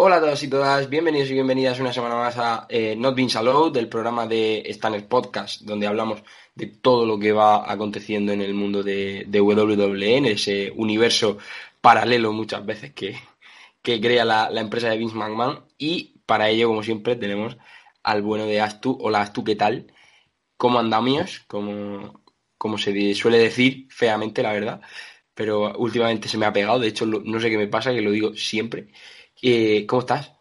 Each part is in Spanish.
Hola a todos y todas, bienvenidos y bienvenidas una semana más a eh, Not Being Allowed, del programa de Stanner Podcast, donde hablamos de todo lo que va aconteciendo en el mundo de, WWE, en ese universo paralelo muchas veces que, crea la, empresa de Vince McMahon. Y para ello, como siempre, tenemos al bueno de Astu. Hola Astu, ¿qué tal? ¿Cómo andamos? Como, como se suele decir, feamente, la verdad. Pero últimamente se me ha pegado, de hecho no sé qué me pasa, que lo digo siempre. Eh, ¿Cómo estás?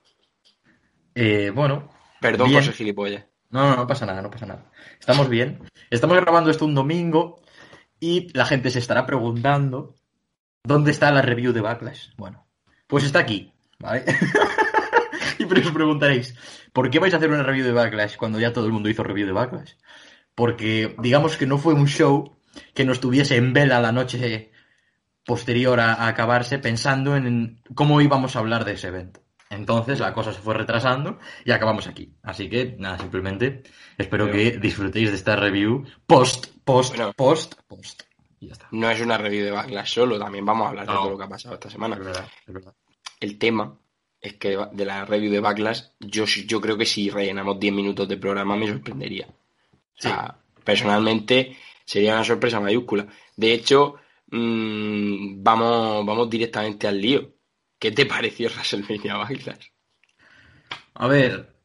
Eh, bueno. Perdón por ser gilipollas. No, no, no pasa nada, no pasa nada. Estamos bien. Estamos grabando esto un domingo y la gente se estará preguntando dónde está la review de Backlash. Bueno, pues está aquí, ¿vale? y pero os preguntaréis, ¿por qué vais a hacer una review de Backlash cuando ya todo el mundo hizo review de Backlash? Porque digamos que no fue un show que nos tuviese en vela la noche posterior a, acabarse pensando en cómo íbamos a hablar de ese evento. Entonces la cosa se fue retrasando y acabamos aquí. Así que nada, simplemente espero que disfrutéis de esta review post, post, post, post. Y ya está. No es una review de Backlash solo, también vamos a hablar de todo lo que ha pasado esta semana. Es verdad, es verdad. El tema es que de la review de Backlash, yo, yo creo que si rellenamos 10 minutos de programa me sorprendería. O sea, personalmente sería una sorpresa mayúscula. De hecho, Mm, vamos, vamos directamente al lío. ¿Qué te pareció WrestleMania Backlash? A ver,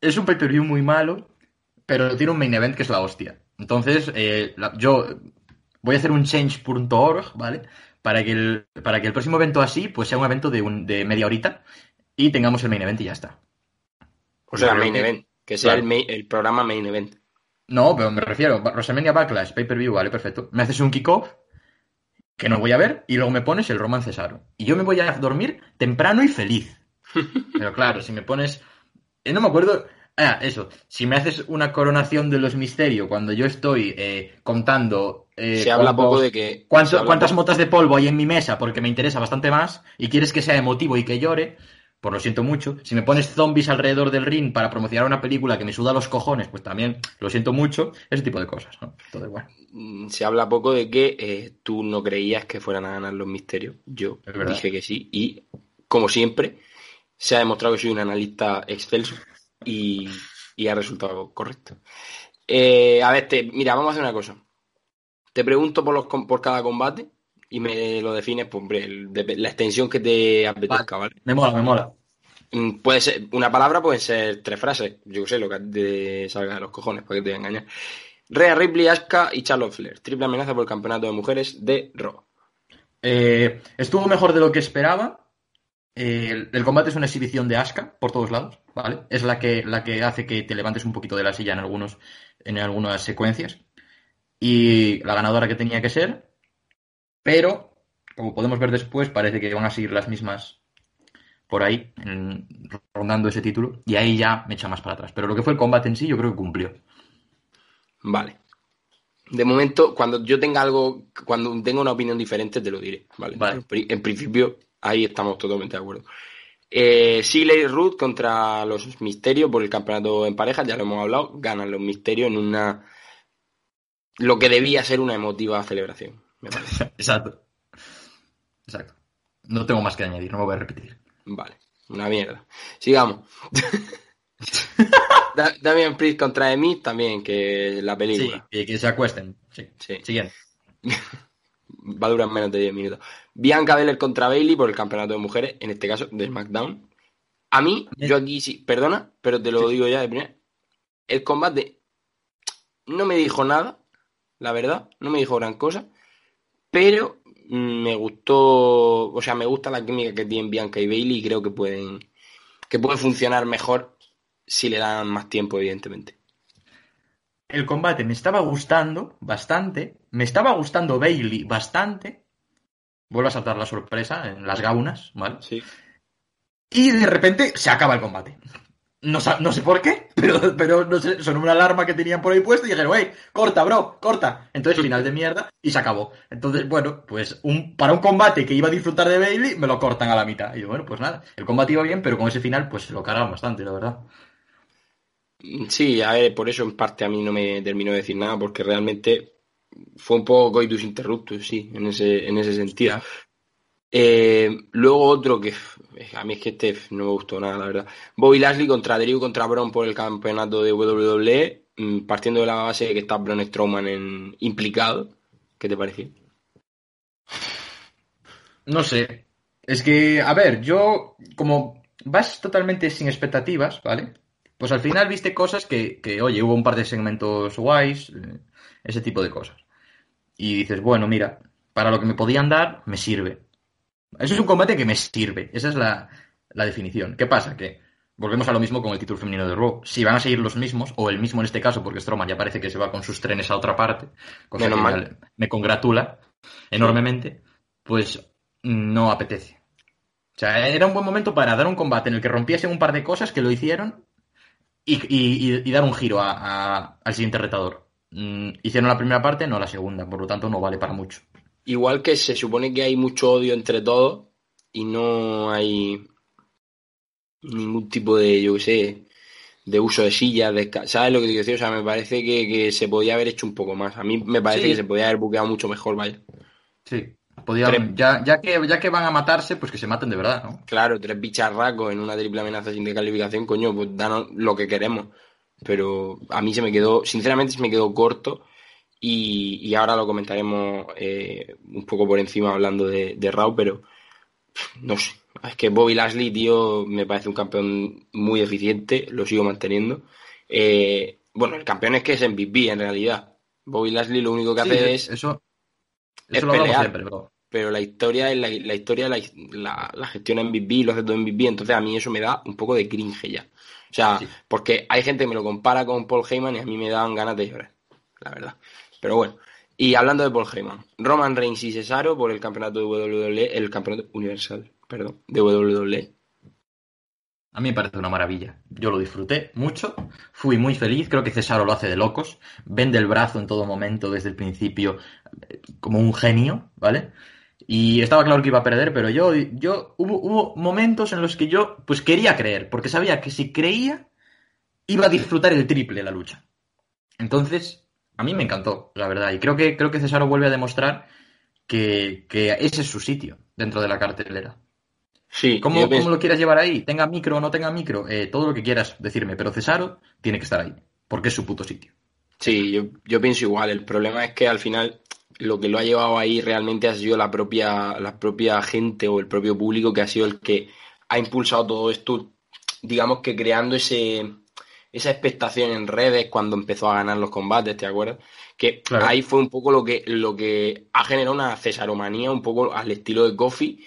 es un view muy malo, pero tiene un main event que es la hostia. Entonces, eh, yo voy a hacer un change.org, ¿vale? Para que, el, para que el próximo evento así, pues sea un evento de, de media horita y tengamos el main event y ya está. O sea, el main event, que sea el, el programa main event. No, pero me refiero, WrestleMania Backlash, pay-per-view, vale, perfecto. Me haces un kickoff que no voy a ver y luego me pones el Roman Cesaro. Y yo me voy a dormir temprano y feliz. Pero claro, si me pones... Eh, no me acuerdo... Ah, eso. Si me haces una coronación de los misterios cuando yo estoy eh, contando... Eh, Se habla poco de que... ¿Cuántas motas de polvo hay en mi mesa? Porque me interesa bastante más y quieres que sea emotivo y que llore pues lo siento mucho. Si me pones zombies alrededor del ring para promocionar una película que me suda los cojones, pues también lo siento mucho. Ese tipo de cosas, ¿no? Todo igual. Mm, se habla poco de que eh, tú no creías que fueran a ganar los misterios. Yo dije que sí. Y, como siempre, se ha demostrado que soy un analista excelso y, ha resultado correcto. Eh, a ver, mira, vamos a hacer una cosa. Te pregunto por, los, por cada combate y me lo defines, pues, hombre, la extensión que te apetezca, ¿vale? Me mola, me mola. Mm, puede ser, una palabra puede ser tres frases, yo sé, lo que te salga de los cojones, para que te voy a engañar. Rhea Ripley, Asuka y Charlotte Flair. Triple amenaza por el campeonato de mujeres de Raw. Eh, estuvo mejor de lo que esperaba. Eh, el, combate es una exhibición de Asuka por todos lados, ¿vale? Es la que, la que hace que te levantes un poquito de la silla en, algunos, en algunas secuencias. Y la ganadora que tenía que ser, pero, como podemos ver después, parece que van a seguir las mismas por ahí, rondando ese título, y ahí ya me echa más para atrás. Pero lo que fue el combate en sí, yo creo que cumplió. Vale. De momento, cuando yo tenga algo, cuando tenga una opinión diferente, te lo diré. Vale. En principio, ahí estamos totalmente de acuerdo. Eh, y Ruth contra los Misterios por el campeonato en pareja, ya lo hemos hablado, ganan los Misterios en una. lo que debía ser una emotiva celebración. Exacto. Exacto. No tengo más que añadir, no me voy a repetir. Vale, una mierda. Sigamos. Damian Priest contra Emi también, que la película. Sí, que se acuesten. Sí, sí. Siguiente. Va a durar menos de 10 minutos. Bianca Belair contra Bailey por el campeonato de mujeres, en este caso de SmackDown. A mí, yo aquí sí, perdona, pero te lo digo ya de primera. el combate no me dijo nada, la verdad, no me dijo gran cosa, pero me gustó, o sea, me gusta la química que tienen Bianca y Bailey y creo que pueden, que puede funcionar mejor si le dan más tiempo, evidentemente. El combate me estaba gustando bastante, me estaba gustando Bailey bastante. Vuelvo a saltar la sorpresa en las gaunas, ¿vale? Sí. Y de repente se acaba el combate. No, no, sé por qué, pero, pero no sé, son una alarma que tenían por ahí puesto y dijeron, hey, corta, bro, corta. Entonces, final de mierda y se acabó. Entonces, bueno, pues un, para un combate que iba a disfrutar de Bailey, me lo cortan a la mitad. Y yo, bueno, pues nada, el combate iba bien, pero con ese final, pues se lo cargaron bastante, la verdad. Sí, a ver, por eso en parte a mí no me terminó de decir nada, porque realmente fue un poco coitus interruptus, sí, en ese, en ese sentido. Eh, luego otro que a mí es que este no me gustó nada, la verdad. Bobby Lashley contra Drew contra Braun por el campeonato de WWE, mm, partiendo de la base de que está Braun Strowman en, implicado. ¿Qué te pareció? No sé. Es que, a ver, yo como vas totalmente sin expectativas, ¿vale? Pues al final viste cosas que, que oye, hubo un par de segmentos guays, eh, ese tipo de cosas. Y dices, bueno, mira, para lo que me podían dar, me sirve. Eso es un combate que me sirve. Esa es la, definición. ¿Qué pasa? Que volvemos a lo mismo con el título femenino de Raw. Si van a seguir los mismos, o el mismo en este caso, porque Strowman ya parece que se va con sus trenes a otra parte, cosa que me congratula enormemente, pues no apetece. O sea, era un buen momento para dar un combate en el que rompiesen un par de cosas que lo hicieron y, dar un giro al siguiente retador. Mm, hicieron la primera parte, no la segunda, por lo tanto no vale para mucho. Igual que se supone que hay mucho odio entre todos y no hay ningún tipo de, yo qué sé, de uso de sillas, de, ¿sabes lo que te quiero decir? O sea, me parece que, se podía haber hecho un poco más. A mí me parece que se podía haber buqueado mucho mejor, vaya. Sí, ya, ya, que, ya que van a matarse, pues que se maten de verdad, ¿no? Claro, tres bicharracos en una triple amenaza sin descalificación, coño, pues danos lo que queremos. Pero a mí se me quedó, sinceramente se me quedó corto y, ahora lo comentaremos eh, un poco por encima hablando de, de Raw, pero no sé. Es que Bobby Lashley, tío, me parece un campeón muy eficiente, lo sigo manteniendo. Eh, bueno, el campeón es que es MVP en realidad. Bobby Lashley lo único que hace es. Eso, eso lo pelear, siempre, bro. Pero la historia es la, la historia, la, la, la gestión MVP, lo hace todo MVP, entonces a mí eso me da un poco de cringe ya. O sea, porque hay gente que me lo compara con Paul Heyman y a mí me dan ganas de llorar, la verdad. Pero bueno, y hablando de Paul Heyman, Roman Reigns y Cesaro por el campeonato de WWE, el campeonato universal, perdón, de WWE. A mí me parece una maravilla. Yo lo disfruté mucho, fui muy feliz, creo que Cesaro lo hace de locos, vende el brazo en todo momento desde el principio eh, como un genio, ¿vale? Y estaba claro que iba a perder, pero yo, yo hubo, hubo momentos en los que yo pues quería creer, porque sabía que si creía iba a disfrutar el triple la lucha. Entonces, a mí me encantó, la verdad. Y creo que, creo que Cesaro vuelve a demostrar que, ese es su sitio dentro de la cartelera. Sí, ¿Cómo, lo quieras llevar ahí? Tenga micro o no tenga micro, eh, todo lo que quieras decirme, pero Cesaro tiene que estar ahí, porque es su puto sitio. Sí, yo, yo pienso igual. El problema es que al final lo que lo ha llevado ahí realmente ha sido la propia, la propia gente o el propio público que ha sido el que ha impulsado todo esto, digamos que creando ese, esa expectación en redes cuando empezó a ganar los combates, ¿te acuerdas? Que ahí fue un poco lo que, lo que ha generado una cesaromanía, un poco al estilo de Coffee,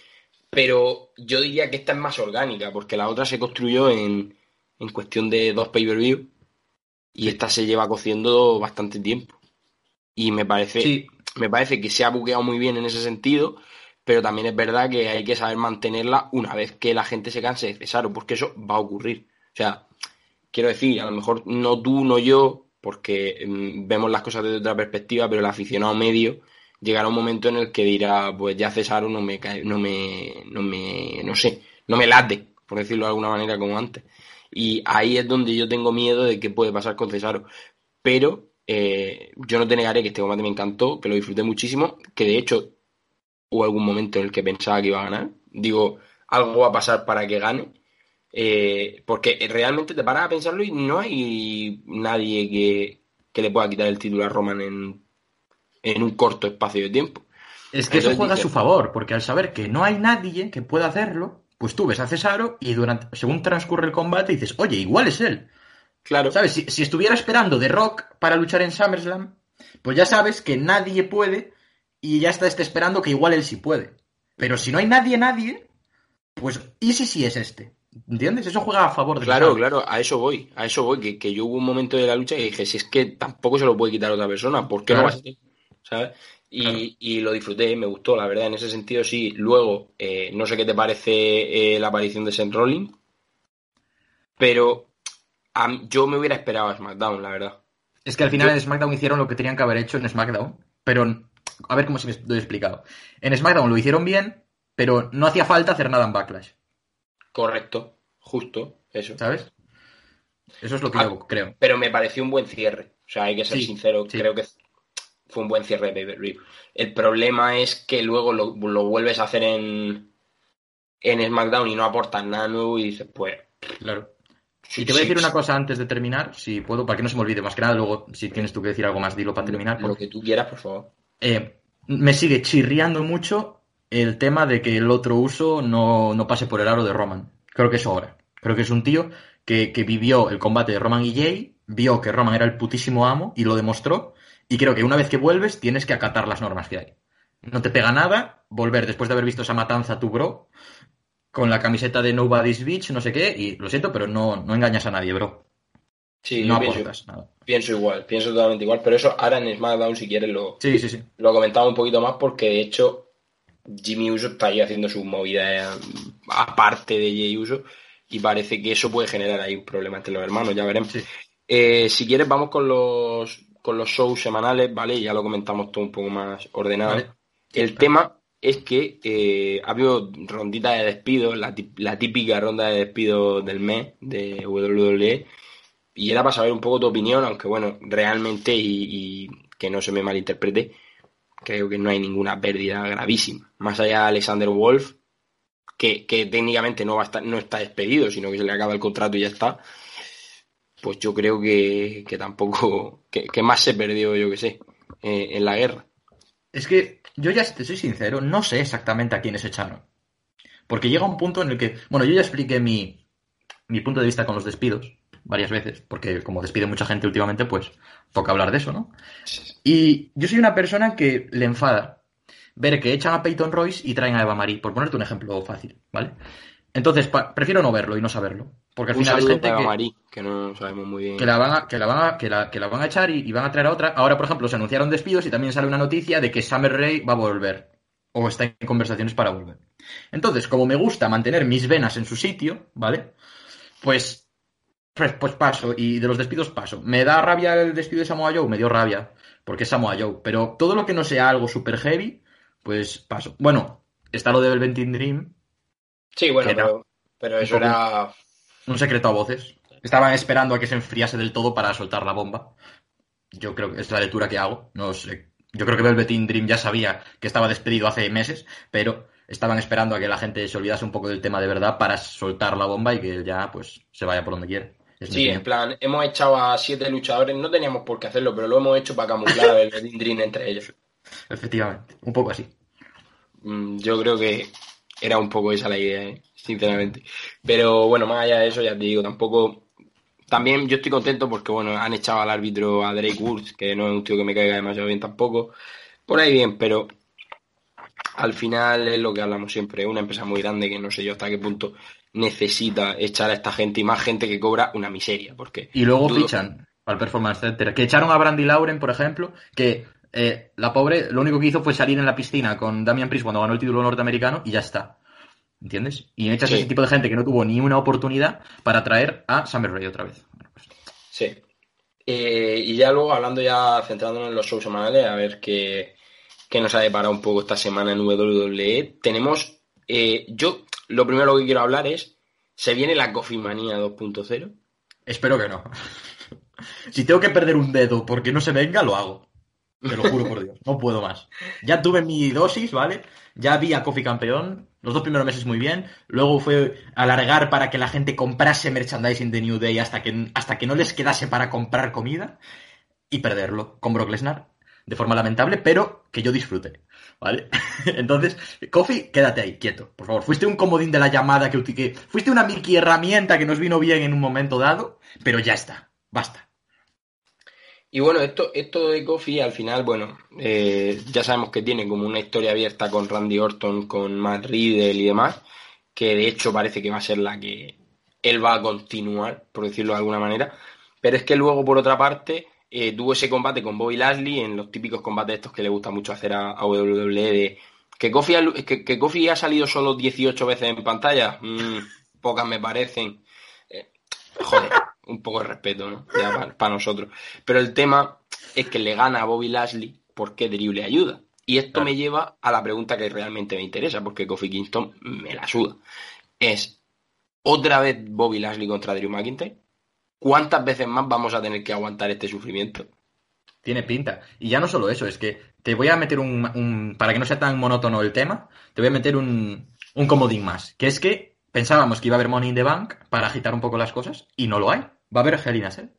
pero yo diría que esta es más orgánica, porque la otra se construyó en, en cuestión de dos pay-per-view y esta se lleva cociendo bastante tiempo. Y me parece, me parece que se ha buqueado muy bien en ese sentido, pero también es verdad que hay que saber mantenerla una vez que la gente se canse de Cesaro, porque eso va a ocurrir. O sea, quiero decir, a lo mejor no tú, no yo, porque mm, vemos las cosas desde otra perspectiva, pero el aficionado medio llegará un momento en el que dirá, pues ya Cesaro no me cae, no me, no me, no sé, no me late, por decirlo de alguna manera como antes. Y ahí es donde yo tengo miedo de qué puede pasar con Cesaro. Pero eh, yo no te negaré que este combate me encantó, que lo disfruté muchísimo, que de hecho hubo algún momento en el que pensaba que iba a ganar. Digo, algo va a pasar para que gane. Eh, porque realmente te paras a pensarlo y no hay nadie que, le pueda quitar el título a Roman en, un corto espacio de tiempo. Es que eso juega a su favor, porque al saber que no hay nadie que pueda hacerlo, pues tú ves a Cesaro y durante, según transcurre el combate dices, oye, igual es él. Claro. ¿Sabes? Si, si estuviera esperando The Rock para luchar en SummerSlam, pues ya sabes que nadie puede y ya está este esperando que igual él sí puede. Pero si no hay nadie, nadie, pues ¿y si sí es este? ¿Entiendes? Eso juega a favor de Claro, claro, a eso voy, a eso voy, que, que yo hubo un momento de la lucha que dije, si es que tampoco se lo puede quitar a otra persona, ¿por qué no Claro. vas a hacer? ¿Sabes? Y, Claro. y lo disfruté, me gustó, la verdad, en ese sentido sí. Luego, eh, no sé qué te parece eh, la aparición de Seth Rollins, pero a yo me hubiera esperado a SmackDown, la verdad. Es que al final Yo- en SmackDown hicieron lo que tenían que haber hecho en SmackDown, pero a ver cómo se me lo he explicado. En SmackDown lo hicieron bien, pero no hacía falta hacer nada en Backlash, Correcto, justo, eso. ¿sabes? Eso es lo que Ah, yo creo. Pero me pareció un buen cierre. O sea, hay que ser Sí, sincero, sí. creo que fue un buen cierre de pay-per-view. El problema es que luego lo, lo vuelves a hacer en, en SmackDown y no aportas nada nuevo y dices, pues. Claro. sí, Y te voy a decir una cosa antes de terminar, si puedo, para que no se me olvide más que nada, luego si tienes tú que decir algo más, dilo para terminar. Lo que tú quieras, por favor. Eh, me sigue chirriando mucho el tema de que el otro uso no, no pase por el aro de Roman. Creo que es hora. Creo que es un tío que, que vivió el combate de Roman y Jay, vio que Roman era el putísimo amo y lo demostró. Y creo que una vez que vuelves tienes que acatar las normas que hay. No te pega nada volver después de haber visto esa matanza a tu bro con la camiseta de Nobody's Beach, no sé qué, y lo siento, pero no, no engañas a nadie, bro. Sí, no pienso, aportas nada. pienso igual, pienso totalmente igual. Pero eso ahora en SmackDown, si quieres, lo, Sí, sí, sí. lo comentaba un poquito más porque de hecho Jimmy Uso está ahí haciendo sus movidas aparte de Jay Uso y parece que eso puede generar ahí un problema entre los hermanos, ya veremos. Sí. Eh, si quieres vamos con los con los shows semanales, ¿vale? Ya lo comentamos todo un poco más ordenado. Vale. El tema es que eh, ha habido rondita de despido, la, la típica ronda de despido del mes de WWE, y era para saber un poco tu opinión, aunque bueno, realmente, y, y que no se me malinterprete, creo que no hay ninguna pérdida gravísima. Más allá de Alexander Wolf, que, que técnicamente no, va a estar, no está despedido, sino que se le acaba el contrato y ya está, pues yo creo que, que tampoco, que, más se perdió, yo que sé, eh, en la guerra. Es que yo ya te soy sincero, no sé exactamente a quiénes echaron. Porque llega un punto en el que, bueno, yo ya expliqué mi, mi punto de vista con los despidos varias veces, porque como despide mucha gente últimamente, pues toca hablar de eso, ¿no? Y yo soy una persona que le enfada ver que echan a Peyton Royce y traen a Eva Marie, por ponerte un ejemplo fácil, ¿vale? Entonces, prefiero no verlo y no saberlo. Porque al Un final es gente que, Marí, que no sabemos muy bien. que la van a, que la van a, que la, que la van a echar y, y van a traer a otra. Ahora, por ejemplo, se anunciaron despidos y también sale una noticia de que Summer Rae va a volver. O está en conversaciones para volver. Entonces, como me gusta mantener mis venas en su sitio, ¿vale? Pues, pues, pues paso. Y de los despidos paso. ¿Me da rabia el despido de Samoa Joe? Me dio rabia. Porque es Samoa Joe. Pero todo lo que no sea algo super heavy, pues paso. Bueno, está lo de Velveteen Dream. Sí, bueno, pero, pero eso era. Un secreto a voces. Estaban esperando a que se enfriase del todo para soltar la bomba. Yo creo que es la lectura que hago. No sé. Yo creo que Velveteen Dream ya sabía que estaba despedido hace meses, pero estaban esperando a que la gente se olvidase un poco del tema de verdad para soltar la bomba y que ya pues se vaya por donde quiere. Es Sí, en plan, hemos echado a siete luchadores, no teníamos por qué hacerlo, pero lo hemos hecho para camuflar Velveteen Dream entre ellos. Efectivamente. Un poco así. Mm, Yo creo que era un poco esa la idea, ¿eh? sinceramente. Pero bueno, más allá de eso, ya te digo, tampoco. También yo estoy contento porque, bueno, han echado al árbitro a Drake Woods, que no es un tío que me caiga demasiado bien tampoco. Por ahí bien, pero al final es lo que hablamos siempre, una empresa muy grande que no sé yo hasta qué punto necesita echar a esta gente y más gente que cobra una miseria, porque Y luego dudo- fichan al Performance Center. Que echaron a Brandy Lauren, por ejemplo, que eh, la pobre lo único que hizo fue salir en la piscina con Damian Priest cuando ganó el título norteamericano y ya está. ¿Entiendes? Y echas Sí. ese tipo de gente que no tuvo ni una oportunidad para traer a Summer Rae otra vez. Bueno, pues, Sí. Eh, y ya luego, hablando ya, centrándonos en los shows semanales, a ver qué, qué nos ha deparado un poco esta semana en WWE. Tenemos, eh, yo, lo primero que quiero hablar es, se viene la Coffee Manía 2.0. espero que no. si tengo que perder un dedo porque no se venga, lo hago. Te lo juro por Dios. No puedo más. Ya tuve mi dosis, ¿vale? Ya vi a Coffee campeón. Los dos primeros meses muy bien. Luego fue alargar para que la gente comprase merchandising de New Day hasta que, hasta que no les quedase para comprar comida. Y perderlo con Brock Lesnar. De forma lamentable, pero que yo disfrute. ¿Vale? Entonces, Kofi, quédate ahí, quieto, por favor. Fuiste un comodín de la llamada que, que fuiste una Mickey herramienta que nos vino bien en un momento dado, pero ya está. Basta. Y bueno, esto, esto de Kofi al final, bueno, eh, ya sabemos que tiene como una historia abierta con Randy Orton, con Matt Riddle y demás, que de hecho parece que va a ser la que él va a continuar, por decirlo de alguna manera. Pero es que luego, por otra parte, eh, tuvo ese combate con Bobby Lashley en los típicos combates estos que le gusta mucho hacer a, a WWE de que Kofi, ha, que, que Kofi ha salido solo 18 veces en pantalla, mm, pocas me parecen. Eh, joder, un poco de respeto, ¿no? Ya para, para nosotros. Pero el tema es que le gana a Bobby Lashley porque Drew le ayuda. Y esto Claro. me lleva a la pregunta que realmente me interesa, porque Kofi Kingston me la suda. Es, ¿otra vez Bobby Lashley contra Drew McIntyre? ¿Cuántas veces más vamos a tener que aguantar este sufrimiento? Tiene pinta. Y ya no solo eso, es que te voy a meter un, un- para que no sea tan monótono el tema, te voy a meter un, un comodín más. Que es que pensábamos que iba a haber Money in the Bank para agitar un poco las cosas y no lo hay. Va a haber Hell in a Cell.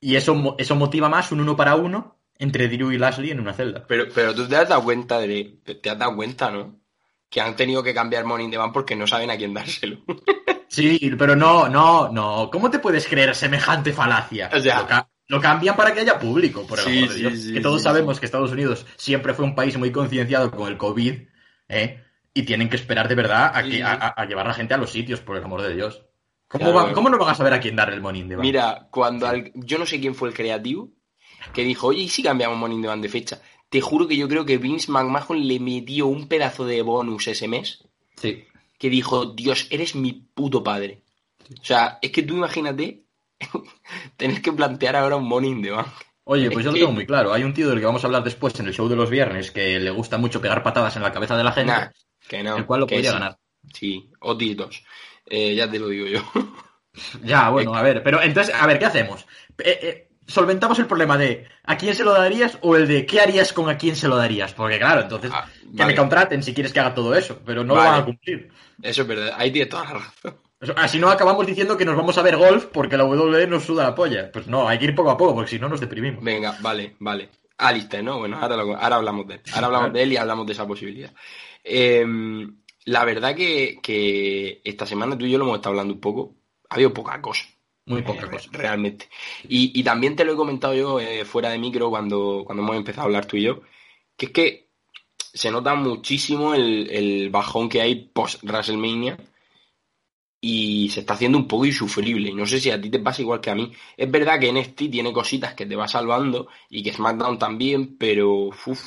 Y eso, eso motiva más un uno para uno entre Drew y Lashley en una celda. Pero, pero tú te has dado cuenta de, te has dado cuenta, ¿no? Que han tenido que cambiar Money in the Bank porque no saben a quién dárselo. Sí, pero no, no, no. ¿Cómo te puedes creer semejante falacia? O sea- lo, ca- lo cambian para que haya público, por el Sí, amor de Dios. sí, que todos sabemos que Estados Unidos siempre fue un país muy concienciado con el COVID, ¿eh? Y tienen que esperar de verdad a, que, a, a- llevar a la gente a los sitios, por el amor de Dios. ¿Cómo, Claro. va- ¿Cómo no van a saber a quién darle el money in the bank? Mira, cuando al- yo no sé quién fue el creativo que dijo, oye, ¿y si cambiamos Money in the Bank de fecha? Te juro que yo creo que Vince McMahon le metió un pedazo de bonus ese mes Sí. Que dijo, Dios, eres mi puto padre. O sea, es que tú imagínate tener que plantear ahora un Money in the Bank. Oye, Es pues yo lo tengo muy claro. Hay un tío del que vamos a hablar después en el show de los viernes que le gusta mucho pegar patadas en la cabeza de la gente, Nah, que no. el cual lo que podría sí. ganar. Sí, Otis 2. Eh, ya te lo digo yo. Ya, bueno, a ver, pero entonces, a ver, ¿qué hacemos? Eh, eh, solventamos el problema de ¿a quién se lo darías? o el de ¿qué harías con a quién se lo darías? Porque claro, entonces Ah, que me contraten si quieres que haga todo eso, pero no Vale. lo van a cumplir. Eso es verdad, ahí tienes toda la razón. Así no acabamos diciendo que nos vamos a ver golf porque la WWE nos suda la polla. Pues no, hay que ir poco a poco porque si no nos deprimimos. Venga, vale, vale. Alistair, ¿no? Bueno, ahora, lo- ahora hablamos de él. Ahora hablamos de él y hablamos de esa posibilidad. Eh, la verdad que, que esta semana tú y yo lo hemos estado hablando un poco. Ha habido poca cosa. Muy poca cosa. Realmente. Y, y también te lo he comentado yo eh, fuera de micro cuando, cuando hemos empezado a hablar tú y yo, que es que se nota muchísimo el, el bajón que hay post WrestleMania y se está haciendo un poco insufrible. Y no sé si a ti te pasa igual que a mí. Es verdad que NXT tiene cositas que te va salvando y que SmackDown también, pero uf,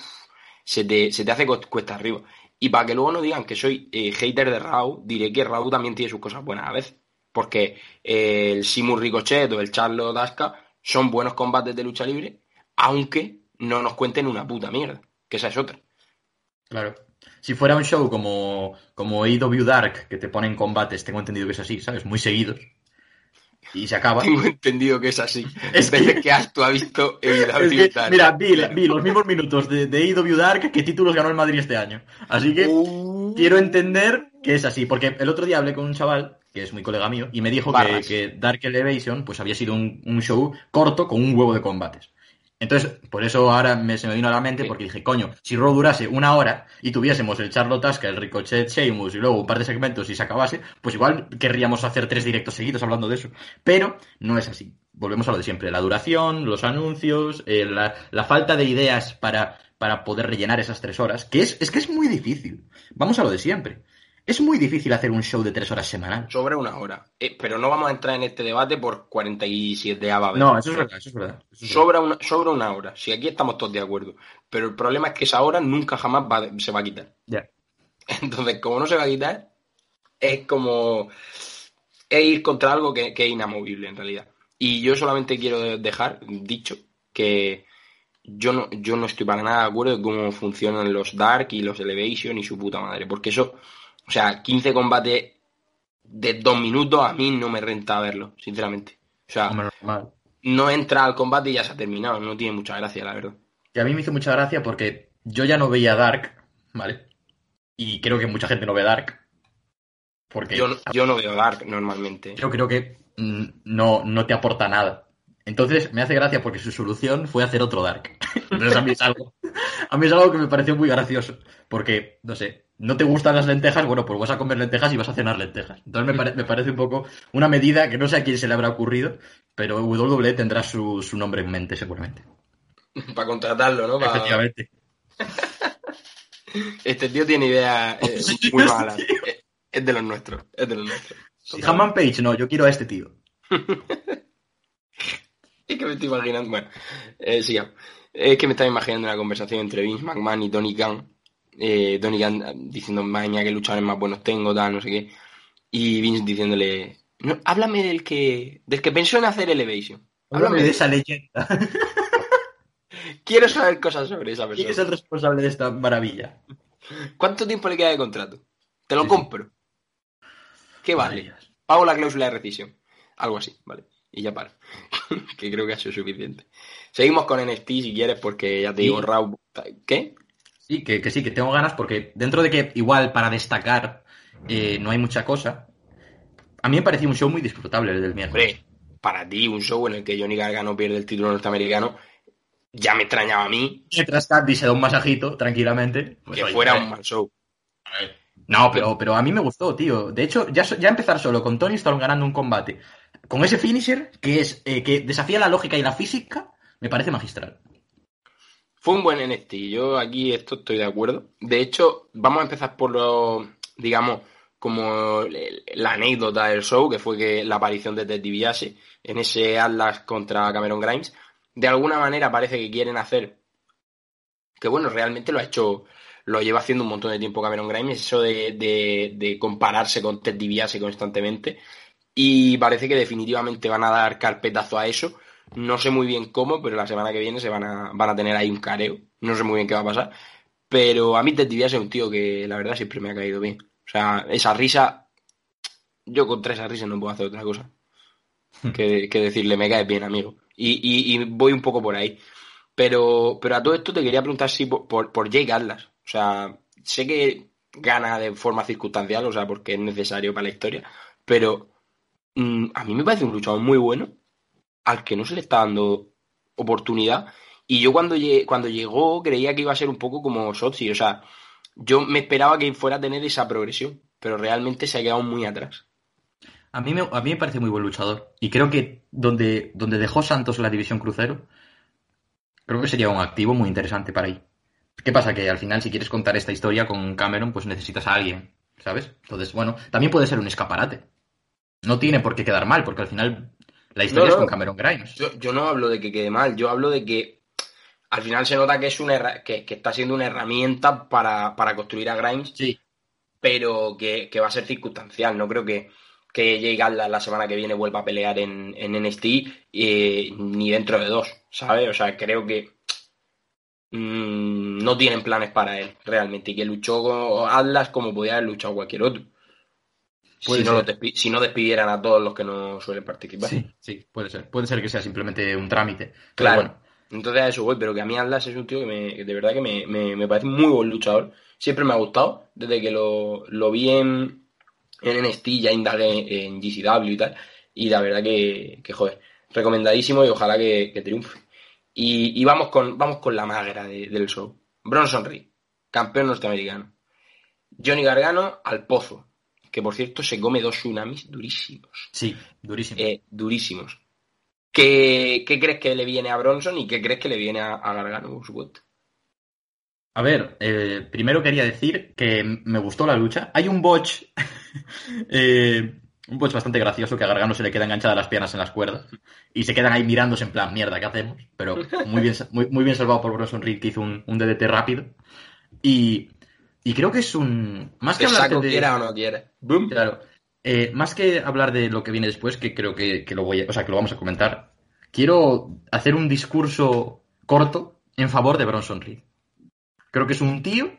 se, te, se te hace cu- cuesta arriba. Y para que luego no digan que soy eh, hater de Raw, diré que Raw también tiene sus cosas buenas a veces. Porque eh, el Simu Ricochet o el Charlo Daska son buenos combates de lucha libre, aunque no nos cuenten una puta mierda. Que esa es otra. Claro. Si fuera un show como, como AEW Dark, que te ponen combates, tengo entendido que es así, ¿sabes? Muy seguidos. Y se acaba. Tengo entendido que es así. Es que- que Astu ha visto el Es que, mira, vi, vi los mismos minutos de, de AEW Dark que títulos ganó el Madrid este año. Así que Uh, quiero entender que es así. Porque el otro día hablé con un chaval, que es muy colega mío, y me dijo que, Dark Elevation pues había sido un, un show corto con un huevo de combates. Entonces, por eso ahora me, se me vino a la mente, porque dije, coño, si Raw durase una hora y tuviésemos el Charlotte Tasca, el Ricochet Sheamus y luego un par de segmentos y se acabase, pues igual querríamos hacer tres directos seguidos hablando de eso. Pero no es así. Volvemos a lo de siempre. La duración, los anuncios, eh, la, la falta de ideas para, para poder rellenar esas tres horas, que es, es que es muy difícil. Vamos a lo de siempre. Es muy difícil hacer un show de tres horas semanal. Sobre una hora. Eh, pero no vamos a entrar en este debate por 47 ava vez. No, eso es verdad, eso es verdad. eso es verdad. Sobra una, sobra una hora. Si aquí estamos todos de acuerdo. Pero el problema es que esa hora nunca jamás va- se va a quitar. Ya. Entonces, como no se va a quitar, es como es ir contra algo que, que es inamovible en realidad. Y yo solamente quiero dejar dicho que yo no, yo no estoy para nada de acuerdo de cómo funcionan los Dark y los Elevation y su puta madre. Porque eso, o sea, 15 combates de dos minutos a mí no me renta verlo, sinceramente. O sea, Hombre, no entra al combate y ya se ha terminado. No tiene mucha gracia, la verdad. Que a mí me hizo mucha gracia porque yo ya no veía Dark, ¿vale? Y creo que mucha gente no ve Dark. Porque Yo, no- yo no veo Dark normalmente. yo creo que mm, no, no te aporta nada. Entonces me hace gracia porque su solución fue hacer otro Dark. Entonces a mí es algo, a mí es algo que me pareció muy gracioso. Porque, no sé, no te gustan las lentejas, bueno, pues vas a comer lentejas y vas a cenar lentejas. Entonces me, pare- me parece un poco una medida que no sé a quién se le habrá ocurrido, pero WWE tendrá su, su nombre en mente seguramente. Para contratarlo, ¿no? Para- Efectivamente. Este tío tiene ideas eh, Sí, muy sí. malas. Es- Es de los nuestros. Es de los nuestros. Si Hammond Page, no, yo quiero a este tío. Es que me estoy imaginando. Bueno, eh, sigamos. Es que me estaba imaginando una conversación entre Vince McMahon y Tony Khan. Eh, eh, diciendo, madre mía, qué luchadores más buenos tengo, tal, no sé qué. Y Vince diciéndole, no, háblame del que, del que pensó en hacer Elevation. Háblame Háblame de esa leyenda. Quiero saber cosas sobre esa ¿Quién es persona. el responsable de esta maravilla? ¿Cuánto tiempo le queda de contrato? Te lo Sí, sí. compro. ¿Qué vale? Pago la cláusula de rescisión. Algo así, ¿vale? Y ya para. que creo que ha sido suficiente. Seguimos con NXT si quieres, porque ya te Sí. digo, Raw. ¿Qué? Sí, que, que sí, que tengo ganas porque dentro de que igual para destacar eh, no hay mucha cosa, a mí me pareció un show muy disfrutable el del miércoles. Hombre, para ti, un show en el que Johnny Gargano pierde el título norteamericano, ya me extrañaba a mí Mientras Candy se da un masajito tranquilamente. pues, que oye, fuera un mal show. No, pero, pero a mí me gustó, tío. De hecho, ya, ya empezar solo con Tony Storm ganando un combate con ese finisher que es eh, que desafía la lógica y la física, me parece magistral. Fue un buen NXT. Yo aquí esto estoy de acuerdo. De hecho, vamos a empezar por lo, digamos, como la anécdota del show, que fue que la aparición de Ted DiBiase en ese Atlas contra Cameron Grimes. De alguna manera parece que quieren hacer, que bueno, realmente lo ha hecho, lo lleva haciendo un montón de tiempo Cameron Grimes, eso de, de- de compararse con Ted DiBiase constantemente. Y parece que definitivamente van a dar carpetazo a eso. No sé muy bien cómo, pero la semana que viene se van a, van a tener ahí un careo. No sé muy bien qué va a pasar. Pero a mí Ted DiBiase es un tío que la verdad siempre me ha caído bien. O sea, esa risa, yo contra esa risa no puedo hacer otra cosa que, que decirle me caes bien, amigo. Y, y- y voy un poco por ahí. Pero, pero a todo esto te quería preguntar si por, por, por Jake Atlas. O sea, sé que gana de forma circunstancial, o sea, porque es necesario para la historia. Pero mm, a mí me parece un luchador muy bueno al que no se le está dando oportunidad. Y yo cuando, cuando llegó creía que iba a ser un poco como Sotsi. O sea, yo me esperaba que fuera a tener esa progresión, pero realmente se ha quedado muy atrás. A mí, me, a mí me parece muy buen luchador. Y creo que donde, donde dejó Santos la división crucero, creo que sería un activo muy interesante para ahí. ¿Qué pasa? Que al final, si quieres contar esta historia con Cameron, pues necesitas a alguien, ¿sabes? Entonces, bueno, también puede ser un escaparate. No tiene por qué quedar mal, porque al final la historia No, es con Cameron Grimes. Yo, yo no hablo de que quede mal, yo hablo de que al final se nota que es una que, que está siendo una herramienta para, para construir a Grimes, Sí. pero que, que va a ser circunstancial. No creo que, que Jay Atlas la semana que viene vuelva a pelear en, en NXT eh, ni dentro de dos, ¿sabes? O sea, creo que mm, no tienen planes para él realmente y que luchó con Atlas como podía haber luchado cualquier otro. Si no, si no despidieran a todos los que no suelen participar. Sí, sí, puede ser. Puede ser que sea simplemente un trámite. Claro. bueno, Entonces a eso voy, pero que a mí Atlas es un tío que, me, que de verdad que me, me- me parece muy buen luchador. Siempre me ha gustado, desde que lo, lo vi en, en NXT, ya indagué en GCW y tal. Y la verdad que, que joder, recomendadísimo y ojalá que, que triunfe. Y, y vamos, con, vamos con la magra de- del show. Bronson Reed, campeón norteamericano. Johnny Gargano al pozo, que por cierto se come dos tsunamis durísimos sí, durísimo. eh, durísimos. ¿Qué, qué crees que le viene a Bronson y qué crees que le viene a, a Gargano? A ver, eh, primero quería decir que me gustó la lucha. Hay un botch, eh, un botch bastante gracioso que a Gargano se le queda enganchada las piernas en las cuerdas y se quedan ahí mirándose en plan, mierda, ¿qué hacemos? Pero muy bien, muy, muy bien salvado por Bronson Reed que hizo un, un DDT rápido. Y, y creo que es un... Más que ¿Te hablar de... quiera o no quiera? ¡Bum! Claro. Eh, más que hablar de lo que viene después, que creo que, que lo voy a- o sea, que lo vamos a comentar, quiero hacer un discurso corto en favor de Bronson Reed. Creo que es un tío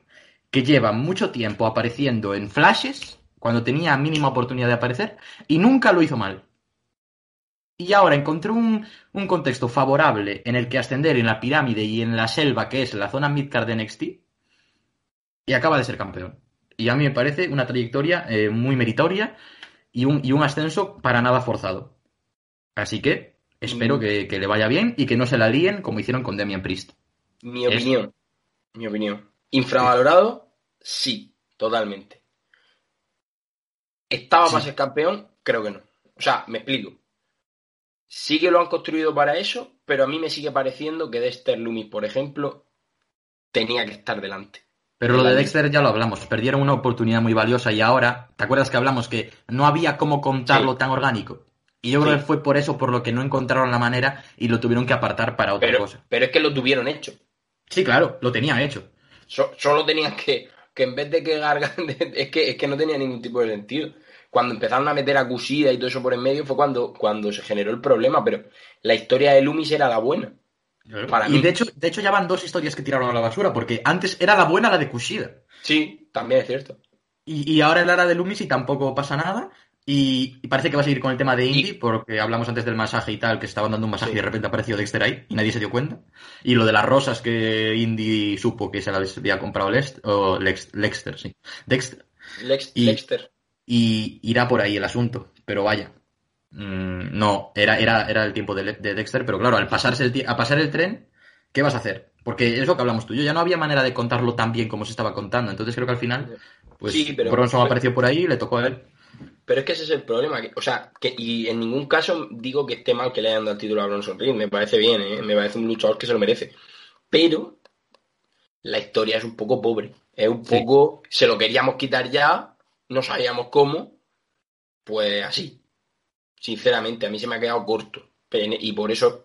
que lleva mucho tiempo apareciendo en flashes cuando tenía mínima oportunidad de aparecer y nunca lo hizo mal. Y ahora encontró un, un contexto favorable en el que ascender en la pirámide y en la selva que es la zona midcard de NXT y acaba de ser campeón. Y a mí me parece una trayectoria eh, muy meritoria y un, y un ascenso para nada forzado. Así que espero Mm. que, que le vaya bien y que no se la líen como hicieron con Demian Priest. Mi opinión. Mi opinión. ¿Infravalorado? Sí, totalmente. ¿Estaba Sí. para ser campeón? Creo que no. O sea, me explico. sí que lo han construido para eso, pero a mí me sigue pareciendo que Dexter Loomis, por ejemplo, tenía que estar delante. Pero lo de Dexter ya lo hablamos, perdieron una oportunidad muy valiosa y ahora, ¿te acuerdas que hablamos que no había cómo contarlo Sí. tan orgánico? Y yo creo que fue por eso por lo que no encontraron la manera y lo tuvieron que apartar para otra Pero, cosa. pero es que lo tuvieron hecho. Sí, claro, lo tenían hecho. So- solo tenían que, que en vez de que Gargan, es que, es que no tenía ningún tipo de sentido. Cuando empezaron a meter a Kushida y todo eso por en medio fue cuando, cuando se generó el problema, pero la historia de Loomis era la buena. Para y mí. de hecho, de hecho ya van dos historias que tiraron a la basura, porque antes era la buena la de Kushida. Sí, también es cierto. Y, y ahora el Lara de Loomis y tampoco pasa nada. Y, y parece que va a seguir con el tema de Indy, Y- porque hablamos antes del masaje y tal, que estaban dando un masaje Sí. y de repente apareció Dexter ahí y nadie se dio cuenta. Y lo de las rosas que Indy supo que se las había comprado Lest, o Lex- Lexter, sí. Dexter. Lex- Y- Lexter. Y irá por ahí el asunto. Pero vaya. Mm, no, era, era, era el tiempo de, Dexter, pero claro, al pasarse el, a pasar el tren, ¿qué vas a hacer? Porque es lo que hablamos tú y yo, ya no había manera de contarlo tan bien como se estaba contando. Entonces creo que al final, pues Sí, pero- Bronson pero- apareció por ahí y le tocó a él. Pero es que ese es el problema. que- o sea, que, y en ningún caso digo que esté mal que le hayan dado el título a Bronson Reed. Me parece bien, ¿eh? me parece un luchador que se lo merece. Pero la historia es un poco pobre. Es un Sí. poco. Se lo queríamos quitar ya, no sabíamos cómo. Pues así. Sinceramente, a mí se me ha quedado corto. Y por eso.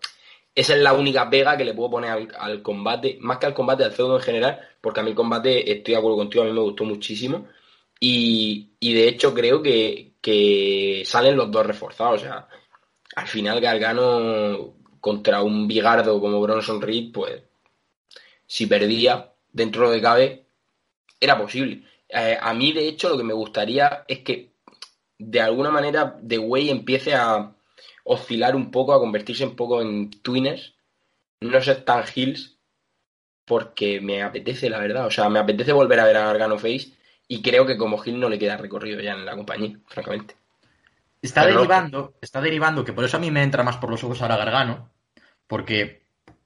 Esa es la única pega que le puedo poner al, combate, más que al combate, al feudo en general, porque a mí el combate, estoy de acuerdo contigo, a mí me gustó muchísimo. Y, y de hecho creo que, que salen los dos reforzados. O sea, al final Gargano contra un bigardo como Bronson Reed, pues si perdía dentro de cabe, era posible. Eh, a mí, de hecho, lo que me gustaría es que de alguna manera The Way empiece a oscilar un poco, a convertirse un poco en twiners, no ser tan heels, porque me apetece, la verdad. O sea, me apetece volver a ver a Gargano Face y creo que como heel no le queda recorrido ya en la compañía, francamente. Está Pero no, derivando, está derivando, que por eso a mí me entra más por los ojos ahora Gargano, porque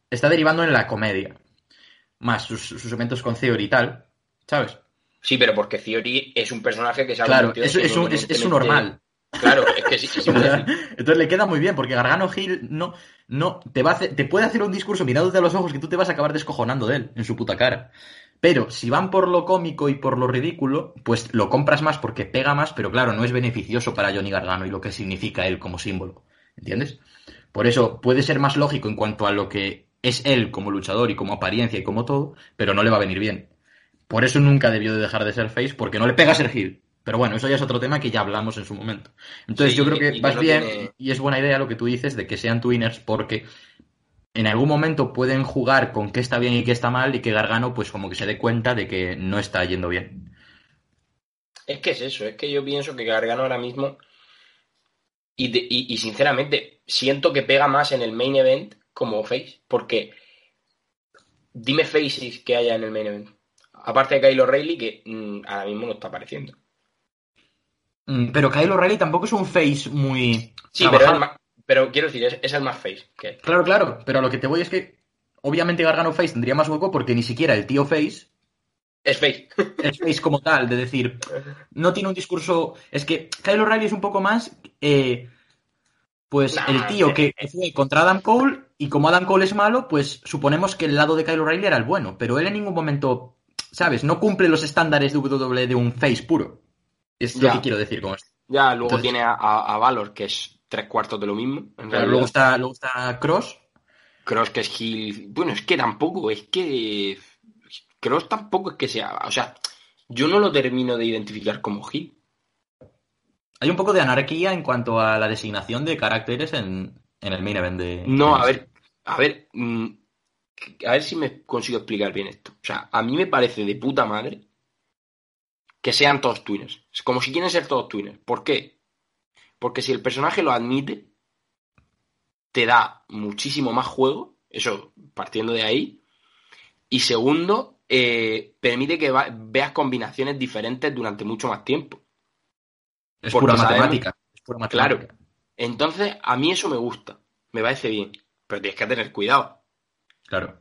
está derivando en la comedia. Más sus, sus eventos con Theory y tal, ¿sabes? Sí, pero porque Theory es un personaje que se ha Claro, es, es, un, es, es un normal. Claro, es que sí, sí, sí, Entonces le queda muy bien, porque Gargano Gil no, no te va a hacer- te puede hacer un discurso mirándote a los ojos que tú te vas a acabar descojonando de él, en su puta cara. Pero si van por lo cómico y por lo ridículo, pues lo compras más porque pega más, pero claro, no es beneficioso para Johnny Gargano y lo que significa él como símbolo. ¿Entiendes? Por eso puede ser más lógico en cuanto a lo que es él como luchador y como apariencia y como todo, pero no le va a venir bien. Por eso nunca debió de dejar de ser face, porque no le pega ser heel. Pero bueno, eso ya es otro tema que ya hablamos en su momento. Entonces Sí, yo creo que vas bien tiene- y es buena idea lo que tú dices de que sean twinners porque en algún momento pueden jugar con qué está bien y qué está mal y que Gargano pues como que se dé cuenta de que no está yendo bien. Es que es eso, es que yo pienso que Gargano ahora mismo, y, de- y- y sinceramente, siento que pega más en el main event como face, porque dime faces que haya en el main event. Aparte de Kyle O'Reilly, que mm, ahora mismo no está apareciendo. Mm, Pero Kyle O'Reilly tampoco es un face muy... Sí, pero, el más- pero quiero decir, es, es el más face que. Claro, claro, pero a lo que te voy es que obviamente Gargano face tendría más hueco porque ni siquiera el tío face Es face. es face como tal, de decir, no tiene un discurso. Es que Kyle O'Reilly es un poco más. eh, pues Nah, el tío que fue contra Adam Cole, y como Adam Cole es malo, pues suponemos que el lado de Kyle O'Reilly era el bueno, pero él en ningún momento, ¿sabes? No cumple los estándares de WWE de un face puro. Es lo que quiero decir con esto. Ya, luego Entonces- tiene a, Valor, que es tres cuartos de lo mismo. En Pero luego está, luego está Cross. Cross que es heel. Bueno, es que tampoco, es que. Cross tampoco es que sea. O sea, yo no lo termino de identificar como heel. Hay un poco de anarquía en cuanto a la designación de caracteres en, en el main event de. No, a ver, a ver, mm, a ver si me consigo explicar bien esto. O sea, a mí me parece de puta madre que sean todos twiners. Es como si quieren ser todos twiners. ¿Por qué? Porque si el personaje lo admite, te da muchísimo más juego, eso partiendo de ahí. Y segundo, eh, permite que veas combinaciones diferentes durante mucho más tiempo. Es porque pura sabemos- matemática. Es pura matemática. Claro. Entonces, a mí eso me gusta, me parece bien. Pero tienes que tener cuidado. Claro.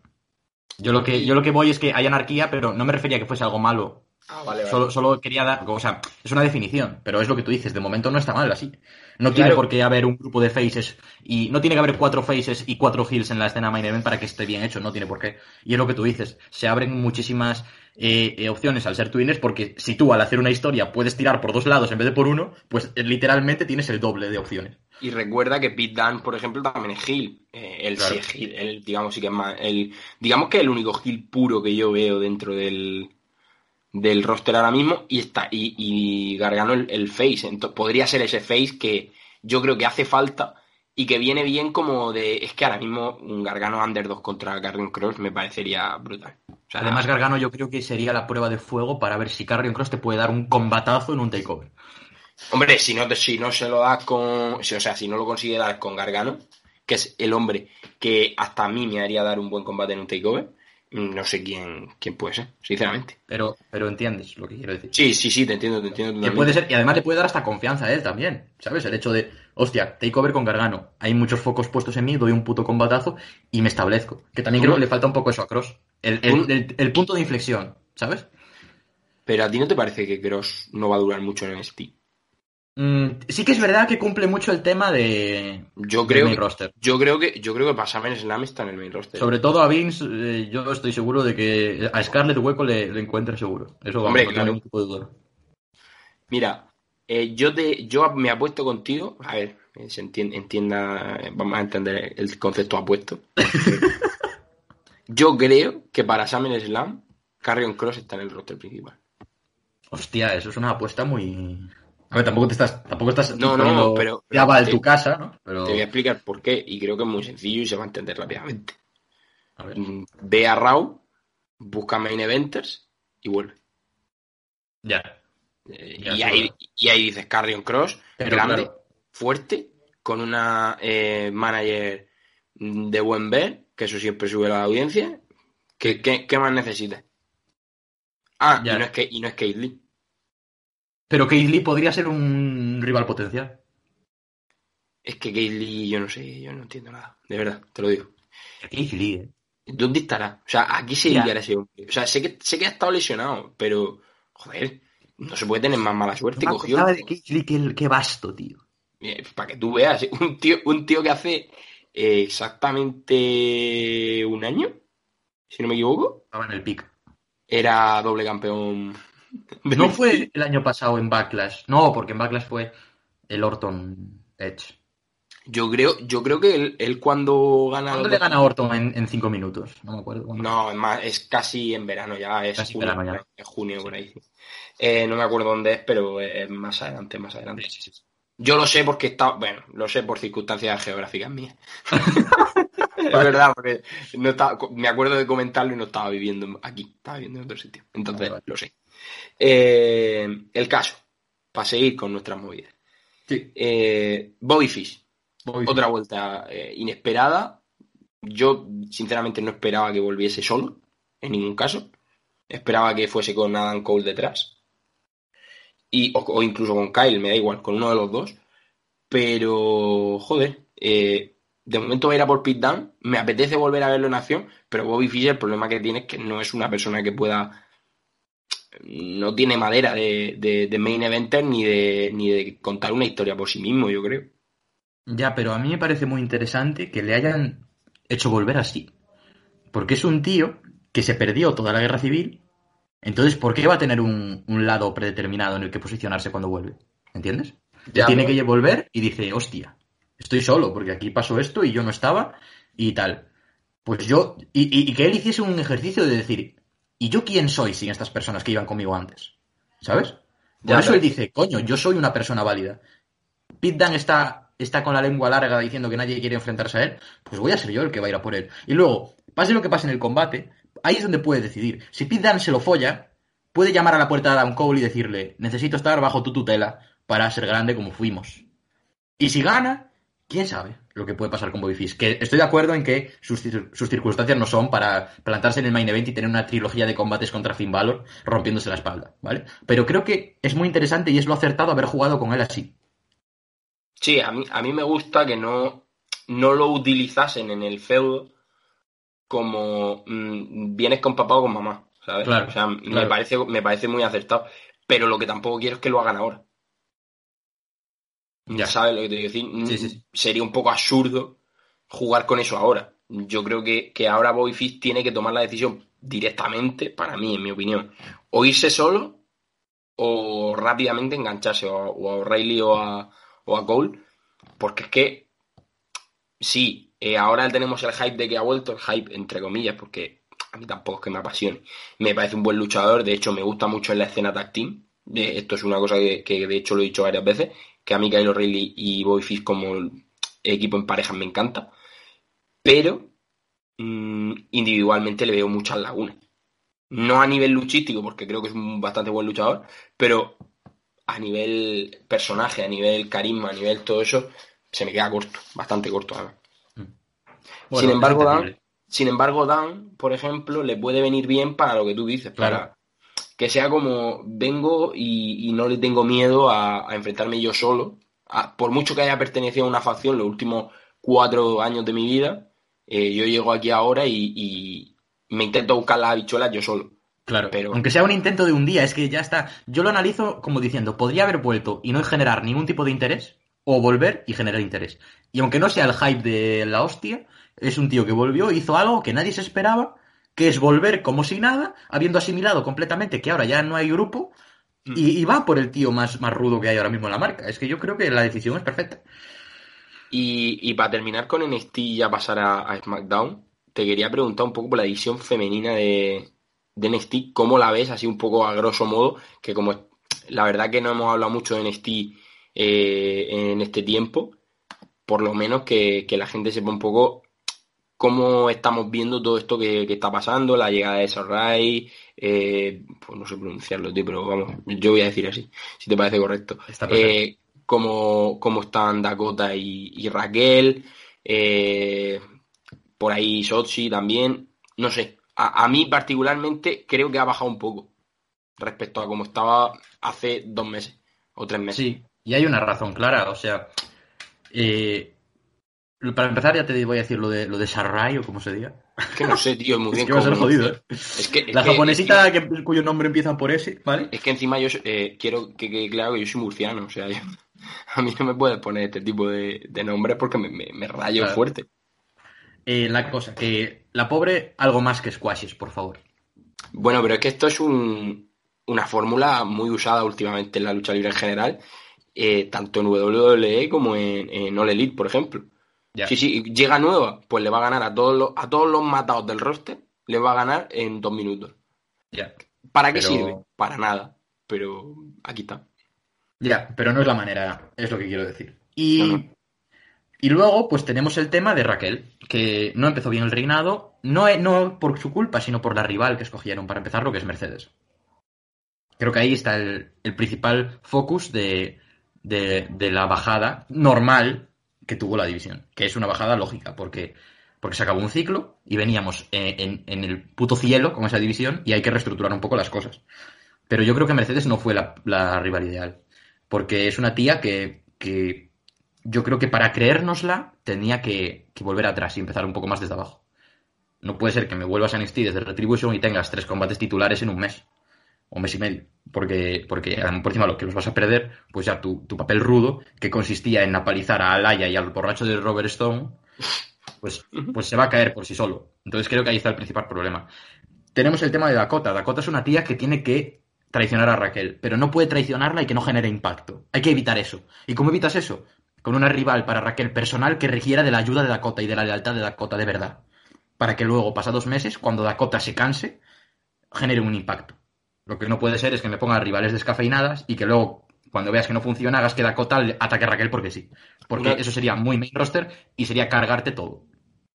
Yo lo que, yo lo que voy es que hay anarquía, pero no me refería a que fuese algo malo Ah, vale, vale. Solo, solo quería dar, o sea, es una definición, pero es lo que tú dices, de momento no está mal así. No tiene por qué haber un grupo de faces y no tiene que haber cuatro faces y cuatro heels en la escena main event para que esté bien hecho, no tiene por qué. Y es lo que tú dices, se abren muchísimas eh, eh, opciones al ser twinners porque si tú al hacer una historia puedes tirar por dos lados en vez de por uno, pues eh, literalmente tienes el doble de opciones. Y recuerda que Pete Dunne, por ejemplo, también es Gil. Eh, él Claro. sí es Gil. Él, digamos, sí que es más. El, digamos que es el único Gil puro que yo veo dentro del, del roster ahora mismo. Y está y, y Gargano el, el face. Entonces, podría ser ese face que yo creo que hace falta y que viene bien como de. Es que ahora mismo un Gargano Underdog contra Carrion Cross me parecería brutal. O sea, Además, Gargano yo creo que sería la prueba de fuego para ver si Carrion Cross te puede dar un combatazo en un takeover. Hombre, si no, te- si no se lo das con. si- o sea, si no lo consigue dar con Gargano, que es el hombre que hasta a mí me haría dar un buen combate en un takeover, no sé quién, quién puede ser, sinceramente. Pero, pero entiendes lo que quiero decir. Sí, sí, sí, te entiendo, te entiendo. Que puede ser, y además le puede dar hasta confianza a él también, ¿sabes? El hecho de, hostia, takeover con Gargano, hay muchos focos puestos en mí, doy un puto combatazo y me establezco. Que también creo que le falta un poco eso a Cross. El, el- el- el punto de inflexión, ¿sabes? Pero a ti no te parece que Cross no va a durar mucho en NXT. Mm, sí que es verdad que cumple mucho el tema de Yo creo, main que, roster. yo creo que yo creo que SummerSlam está en el main roster. Sobre todo a Vince, eh, yo estoy seguro de que a Scarlett hueco le, le encuentra seguro. Eso vamos, Hombre, tengo claro. ningún tipo de duda. Mira, eh, yo te, yo me apuesto contigo, a ver, eh, se entien- entienda, vamos a entender el concepto apuesto. yo creo que para SummerSlam, Carrion Cross está en el roster principal. Hostia, eso es una apuesta muy... A ver, tampoco te estás, tampoco estás No, no, pero- ya va tu casa, ¿no? Pero, Te voy a explicar por qué, y creo que es muy sencillo y se va a entender rápidamente. a ver, Mm, Ve a Raw, busca main eventers y vuelve. ya. Eh, Ya, y, ahí, y ahí dices Carrion Cross, Pero grande, claro. fuerte, con una eh, manager de buen ver, que eso siempre sube la audiencia. ¿Qué, qué, qué más necesitas? Ah, Ya. y no es que y no es Lee. Pero Keith Lee podría ser un rival potencial. Es que Kate Lee, yo no sé, yo no entiendo nada. De verdad, te lo digo. Keith Lee, eh. ¿Dónde estará? O sea, aquí se dedicará ese hombre. O sea, sé que, sé que ha estado lesionado, pero, joder, no se puede tener más mala suerte. No Cogió, de Keith Lee, qué, qué vasto, tío. Eh, para que tú veas, un tío, un tío que hace eh, exactamente un año, si no me equivoco, Estaba en el pick. era doble campeón. No fue el año pasado en Backlash. No, porque en Backlash fue el Orton Edge. Yo creo, yo creo que él, él cuando gana. ¿Cuándo le gana a Orton en, en cinco minutos? No me acuerdo. cuándo. No, es más, es casi en verano ya, es Casi junio, verano ya. es junio por ahí. Eh, no me acuerdo dónde es, pero es más adelante, más adelante. Yo lo sé porque está, bueno, lo sé por circunstancias geográficas mías. es verdad, porque no estaba, me acuerdo de comentarlo y no estaba viviendo aquí, estaba viviendo en otro sitio. Entonces, Vale, vale. lo sé. Eh, el caso, para seguir con nuestras movidas. Sí. Eh, Bobby Fish, otra vuelta eh, inesperada. Yo, sinceramente, no esperaba que volviese solo, en ningún caso. Esperaba que fuese con Adam Cole detrás. Y, o, o incluso con Kyle, me da igual, con uno de los dos. Pero, joder, eh, de momento va a ir a por Pit Down. Me apetece volver a verlo en acción, pero Bobby Fish el problema que tiene es que no es una persona que pueda. No tiene madera de, de, de main eventer ni de, ni de contar una historia por sí mismo, yo creo. Ya, pero a mí me parece muy interesante que le hayan hecho volver así. Porque es un tío que se perdió toda la guerra civil. Entonces, ¿por qué va a tener un, un lado predeterminado en el que posicionarse cuando vuelve? ¿Entiendes? Ya, tiene que volver y dice, hostia, estoy solo porque aquí pasó esto y yo no estaba y tal. Pues yo, y, y- y que él hiciese un ejercicio de decir, ¿y yo quién soy sin estas personas que iban conmigo antes? ¿Sabes? Por Ya, eso pero- él dice, coño, yo soy una persona válida. Pete Dunne está, está con la lengua larga diciendo que nadie quiere enfrentarse a él, pues voy a ser yo el que va a ir a por él. Y luego, pase lo que pase en el combate, ahí es donde puede decidir. Si Pete Dunne se lo folla, puede llamar a la puerta de Adam Cole y decirle, necesito estar bajo tu tutela para ser grande como fuimos. Y si gana, quién sabe lo que puede pasar con Bobby Fish. Que estoy de acuerdo en que sus, sus circunstancias no son para plantarse en el main event y tener una trilogía de combates contra Finn Balor rompiéndose la espalda, ¿vale? Pero creo que es muy interesante y es lo acertado haber jugado con él así. Sí, a mí, a mí me gusta que no, no lo utilizasen en el feudo como mm, vienes con papá o con mamá. ¿sabes? Claro, o sea, me, claro. parece, me parece muy acertado. Pero lo que tampoco quiero es que lo hagan ahora. Ya. ¿Sabes lo que te quiero decir? Sí, sí, sí. Sería un poco absurdo jugar con eso ahora. Yo creo que, que ahora Bobby Fish tiene que tomar la decisión directamente, para mí, en mi opinión, o irse solo o rápidamente engancharse o, a- o a O'Reilly o a, o a Cole, porque es que sí, eh, ahora tenemos el hype de que ha vuelto, el hype entre comillas, porque a mí tampoco es que me apasione. Me parece un buen luchador, de hecho me gusta mucho en la escena tag team. Eh, esto es una cosa que, que de hecho lo he dicho varias veces, que a mí Kyle O'Reilly y Bobby Fish como equipo en parejas me encanta, pero mm, individualmente le veo muchas lagunas. No a nivel luchístico, porque creo que es un bastante buen luchador, pero a nivel personaje, a nivel carisma, a nivel todo eso, se me queda corto, bastante corto además. Bueno, sin embargo, Dan, sin embargo, Dan, por ejemplo, le puede venir bien para lo que tú dices, Claro. para que sea como vengo y, y no le tengo miedo a, a enfrentarme yo solo. A- por mucho que haya pertenecido a una facción los últimos cuatro años de mi vida, eh, yo llego aquí ahora y, y me intento buscar las habichuelas yo solo. Claro, Pero- aunque sea un intento de un día, es que ya está. Yo lo analizo como diciendo, podría haber vuelto y no generar ningún tipo de interés, o volver y generar interés. Y aunque no sea el hype de la hostia, es un tío que volvió, hizo algo que nadie se esperaba, que es volver como si nada, habiendo asimilado completamente que ahora ya no hay grupo, Mm. y, y va por el tío más, más rudo que hay ahora mismo en la marca. Es que yo creo que la decisión es perfecta. Y, y para terminar con NXT y ya pasar a, a SmackDown, te quería preguntar un poco por la división femenina de, de NXT, ¿cómo la ves así un poco a grosso modo? Que como la verdad que no hemos hablado mucho de NXT eh, en este tiempo, por lo menos que, que la gente sepa un poco cómo estamos viendo todo esto que, que está pasando, la llegada de Sarai, eh, pues no sé pronunciarlo, tío, pero vamos, yo voy a decir así, si te parece correcto. Está. Eh, cómo, cómo están Dakota y, y Raquel, eh, por ahí Sochi también, no sé, a, a mí particularmente creo que ha bajado un poco respecto a cómo estaba hace dos meses o tres meses. Sí, y hay una razón clara, o sea, eh, para empezar ya te voy a decir lo de, lo de Sarai o como se diga. Es que no sé, tío, muy Es bien que va a ser jodido, ¿eh? Es que, es La que japonesita que- cuyo nombre empieza por S, ¿vale? es que encima yo eh, quiero que quede claro que yo soy murciano, o sea, yo- a mí no me puedes poner este tipo de, de nombres porque me, me- me rayo Claro. fuerte. Eh, la cosa, que la pobre, algo más que squashes, por favor. Bueno, pero es que esto es un- una fórmula muy usada últimamente en la lucha libre en general, eh, tanto en WWE como en, en All Elite, por ejemplo. Ya. Sí, sí, llega nueva, pues le va a ganar a todos los, a todos los matados del roster, le va a ganar en dos minutos. Ya. ¿Para qué Pero- sirve? Para nada. Pero aquí está. Ya, pero no es la manera, es lo que quiero decir. Y, y luego, pues tenemos el tema de Raquel, que no empezó bien el reinado, no, no por su culpa, sino por la rival que escogieron para empezar, lo que es Mercedes. Creo que ahí está el, el principal focus de, de- de la bajada normal que tuvo la división, que es una bajada lógica, porque, porque se acabó un ciclo y veníamos eh, en, en el puto cielo con esa división y hay que reestructurar un poco las cosas. Pero yo creo que Mercedes no fue la, la rival ideal, porque es una tía que, que yo creo que para creérnosla tenía que, que volver atrás y empezar un poco más desde abajo. No puede ser que me vuelvas a NXT desde Retribution y tengas tres combates titulares en un mes o mes y medio. Porque, porque por encima lo que los vas a perder, pues ya tu, tu papel rudo, que consistía en apalizar a Alaya y al borracho de Robert Stone, pues, pues se va a caer por sí solo. Entonces creo que ahí está el principal problema. Tenemos el tema de Dakota. Dakota es una tía que tiene que traicionar a Raquel, pero no puede traicionarla y que no genere impacto. Hay que evitar eso. ¿Y cómo evitas eso? Con una rival para Raquel personal que requiera de la ayuda de Dakota y de la lealtad de Dakota de verdad. Para que luego, pasados meses, cuando Dakota se canse, genere un impacto. Lo que no puede ser es que me ponga rivales descafeinadas y que luego, cuando veas que no funciona, hagas que Dakota le ataque a Raquel porque sí. Porque Una- eso sería muy main roster y sería cargarte todo.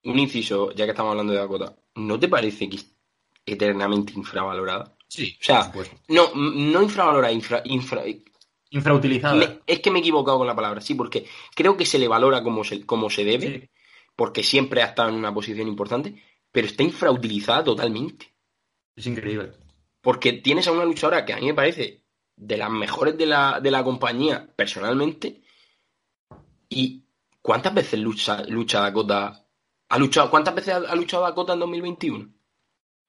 Un inciso, ya que estamos hablando de Dakota. ¿No te parece que es eternamente infravalorada? Sí, O sea, por. No, no infravalorada, infra, infra, Infrautilizada. Me- es que me he equivocado con la palabra, sí, porque creo que se le valora como se, como se debe, Sí. porque siempre ha estado en una posición importante, pero está infrautilizada totalmente. Es increíble. Porque tienes a una luchadora que a mí me parece de las mejores de la, de la compañía, personalmente, y ¿cuántas veces lucha, lucha Dakota? ¿Ha luchado, ¿Cuántas veces ha, ha luchado Dakota en 2021?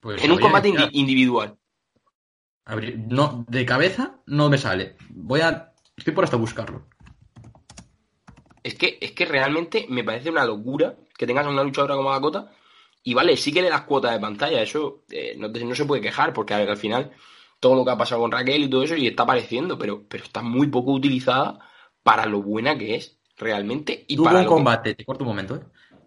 Pues en un combate indi- individual. No, de cabeza no me sale. Voy a. Estoy por hasta buscarlo. Es que, es que realmente me parece una locura que tengas a una luchadora como Dakota. Y vale, sí que le das cuota de pantalla. Eso eh, no, te- no se puede quejar, porque al final todo lo que ha pasado con Raquel y todo eso, y está apareciendo, pero, pero está muy poco utilizada para lo buena que es, realmente. Y Tuvo para un lo combate, te corto un momento, ¿eh?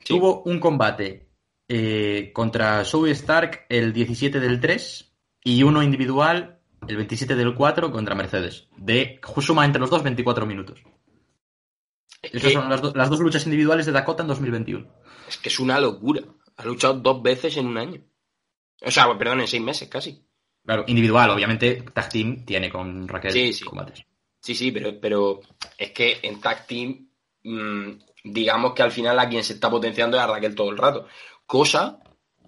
Sí. Tuvo un combate eh, contra Zoe Stark el 17 del 3 y uno individual el 27 del 4 contra Mercedes. De suma entre los dos 24 minutos. es, Esas son las, do- las dos luchas individuales de Dakota en 2021. es que es una locura. Ha luchado dos veces en un año. O sea, perdón, en seis meses casi. Claro, individual, obviamente, Tag Team tiene con Raquel Sí, sí. combates. Sí, sí, pero, pero es que en Tag Team, mm, digamos que al final a quien se está potenciando es a Raquel todo el rato. Cosa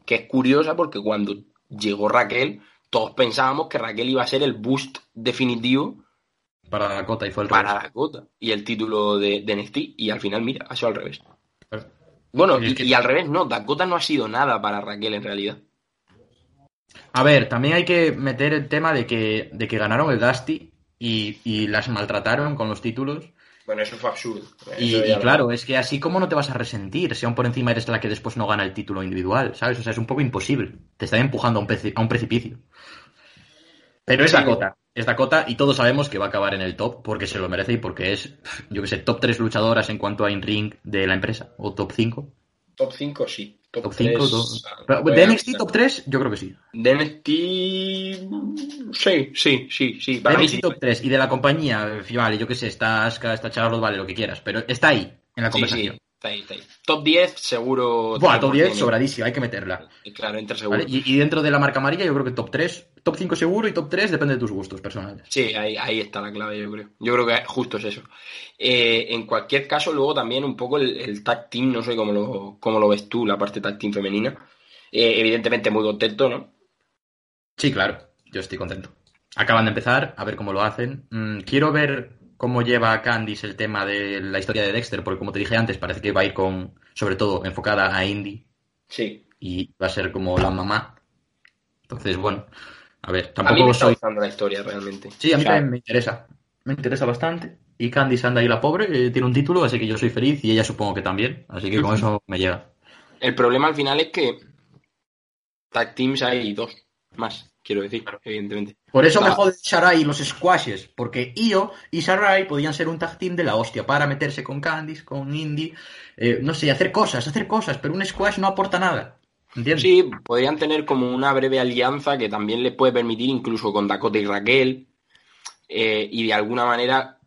que es curiosa porque cuando llegó Raquel, todos pensábamos que Raquel iba a ser el boost definitivo Para Dakota y fue el para Dakota y el título de, de NXT. Y al final, mira, ha sido al revés. revés. Bueno, Y es y, que- y al revés, no, Dakota no ha sido nada para Raquel en realidad. A ver, también hay que meter el tema de que, de que ganaron el Dusty y, y las maltrataron con los títulos. Bueno, eso fue absurdo. Y, Eso claro, es que así como no te vas a resentir si aún por encima eres la que después no gana el título individual, ¿sabes? O sea, es un poco imposible. Te están empujando a un, preci- a un precipicio. Pero es Sí. Dakota. Es Dakota y todos sabemos que va a acabar en el top porque se lo merece y porque es, yo que sé, top 3 luchadoras en cuanto a in-ring de la empresa. O top 5. Top 5 sí. Top, Top 5. 3, de NXT top 3, yo creo que sí. De NXT. Sí, sí, sí, sí. De Para mí NXT sí. top 3 y de la compañía, vale, yo que sé, está Asuka, está Charlotte, vale, lo que quieras. Pero está ahí, en la sí, conversación. Está ahí, está ahí. Top 10, seguro. Buah, top 10 tiene- sobradísimo, hay que meterla. Claro, entra seguro. ¿vale? Y, y dentro de la marca amarilla, yo creo que top 3, top 5 seguro y top 3 depende de tus gustos personales. Sí, ahí, ahí está la clave, yo creo. Yo creo que justo es eso. Eh, en cualquier caso, luego también un poco el, el tag team, no sé cómo lo, cómo lo ves tú, la parte tag team femenina. Eh, evidentemente muy contento, ¿no? Sí, claro, yo estoy contento. Acaban de empezar, a ver cómo lo hacen. Mm, quiero ver cómo lleva Candice el tema de la historia de Dexter, porque como te dije antes, parece que va a ir con, sobre todo, enfocada a Indy Sí. y va a ser como la mamá. Entonces, bueno, a ver, A mí tampoco me está soy... gustando la historia realmente. Sí, a mí O sea, también me interesa. Me interesa bastante. Y Candice anda ahí la pobre, eh, tiene un título, así que yo soy feliz y ella supongo que también. Así que con eso me llega. El problema al final es que tag teams hay dos más, quiero decir, evidentemente. Por eso me Ah. jode Sarai y los squashes, porque Io y Sarai podían ser un tag team de la hostia para meterse con Candice, con Indy, eh, no sé, hacer cosas, hacer cosas, pero un squash no aporta nada. ¿Entiendes? Sí, podrían tener como una breve alianza que también les puede permitir, incluso con Dakota y Raquel, eh, y de alguna manera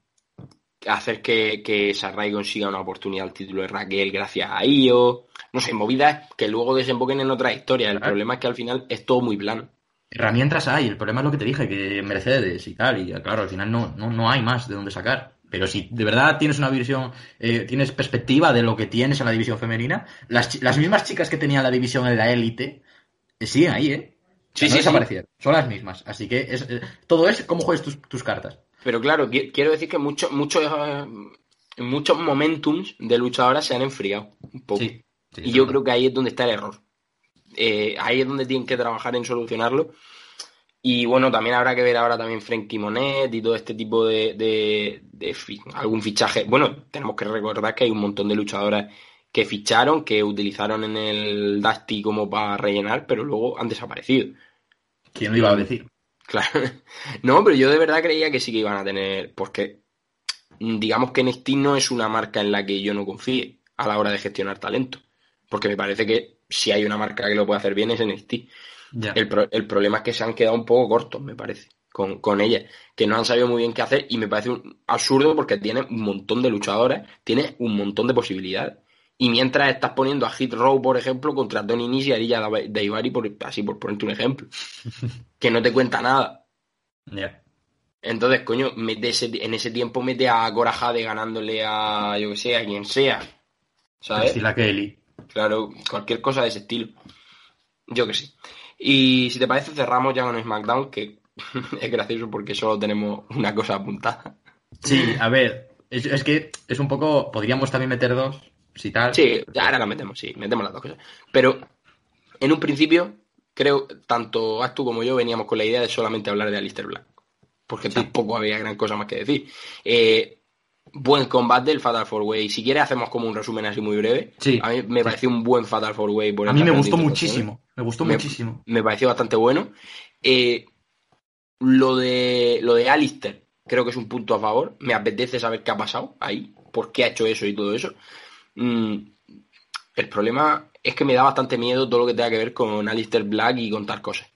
hacer que, que Sarai consiga una oportunidad al título de Raquel gracias a Io. No sé, movidas que luego desemboquen en otra historia. El Claro. problema es que al final es todo muy plano. Herramientas hay, el problema es lo que te dije, que Mercedes y tal, y claro, al final no, no, no hay más de dónde sacar. Pero si de verdad tienes una visión, eh, tienes perspectiva de lo que tienes en la división femenina, las, las mismas chicas que tenían la división en la élite eh, siguen ahí, ¿eh? Sí, no sí, sí. desaparecieron, son las mismas. Así que es, eh, todo es cómo juegues tus, tus cartas. Pero claro, qui- quiero decir que muchos muchos eh, muchos momentums de luchadoras se han enfriado un poco. Sí, sí, Y yo creo que ahí es donde está el error. Eh, ahí es donde tienen que trabajar en solucionarlo. Y bueno, también habrá que ver ahora también Frenkie Monet y todo este tipo de, de- algún fichaje. Bueno, tenemos que recordar que hay un montón de luchadoras que ficharon, que utilizaron en el Dusty como para rellenar, pero luego han desaparecido. ¿Quién lo iba a decir? Claro. No, pero yo de verdad creía que sí que iban a tener, porque mm, digamos que NXT no es una marca en la que yo no confíe a la hora de gestionar talento, porque me parece que si hay una marca que lo puede hacer bien es NXT. El, pro- el problema es que se han quedado un poco cortos, me parece, con, con ella, que no han sabido muy bien qué hacer y me parece un absurdo porque tiene un montón de luchadores, tiene un montón de posibilidades. Y mientras estás poniendo a Hit Row, por ejemplo, contra Tony Nese y Arilla Daivari, por, así por ponerte un ejemplo, que no te cuenta nada. Ya. Entonces, coño, mete ese- en ese tiempo mete a Cora Jade ganándole a, yo que sé, a quien sea. ¿Sabes? Kelly. Claro, cualquier cosa de ese estilo. Yo que sí. Y si te parece, cerramos ya con SmackDown, que es gracioso porque solo tenemos una cosa apuntada. Sí, a ver, es, es que es un poco. Podríamos también meter dos, si tal. Sí, ahora la metemos, sí, metemos las dos cosas. Pero, en un principio, creo, tanto Actu como yo veníamos con la idea de solamente hablar de Alistair Black. Porque tampoco había gran cosa más que decir. Eh, buen combate del Fatal Four Way. Si quieres hacemos como un resumen así muy breve. Sí. A mí me pareció un buen Fatal Four Way. por A el mí me gustó interrupciones. muchísimo. Me gustó Me- muchísimo. Me pareció bastante bueno. Eh, lo de lo de Alistair creo que es un punto a favor. Me apetece saber qué ha pasado ahí, por qué ha hecho eso y todo eso. Mm, el problema es que me da bastante miedo todo lo que tenga que ver con Alistair Black y contar cosas.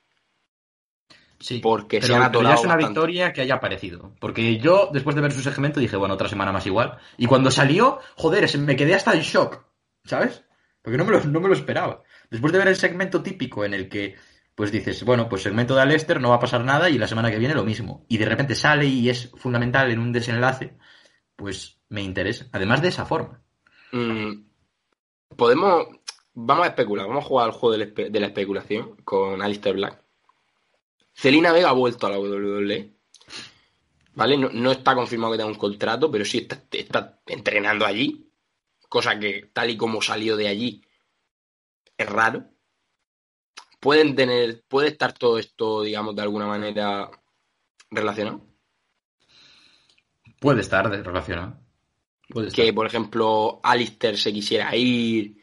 Sí. Porque se han pero ya atorado es una bastante. victoria que haya aparecido. Porque yo, después de ver su segmento, dije, bueno, otra semana más igual. Y cuando salió, joder, me quedé hasta en shock. ¿Sabes? Porque no me, lo, no me lo esperaba. Después de ver el segmento típico en el que, pues dices, bueno, pues segmento de Alester, no va a pasar nada y la semana que viene lo mismo. Y de repente sale y es fundamental en un desenlace, pues me interesa. Además de esa forma. Mm, podemos. Vamos a especular, vamos a jugar al juego de la, espe- de la especulación con Alistair Black. Celina Vega ha vuelto a la WWE. ¿Vale? No, no está confirmado que tenga un contrato, pero sí está, está entrenando allí. Cosa que, tal y como salió de allí, es raro. Pueden tener. Puede estar todo esto, digamos, de alguna manera relacionado. Puede estar relacionado. Puede estar. que, por ejemplo, Alistair se quisiera ir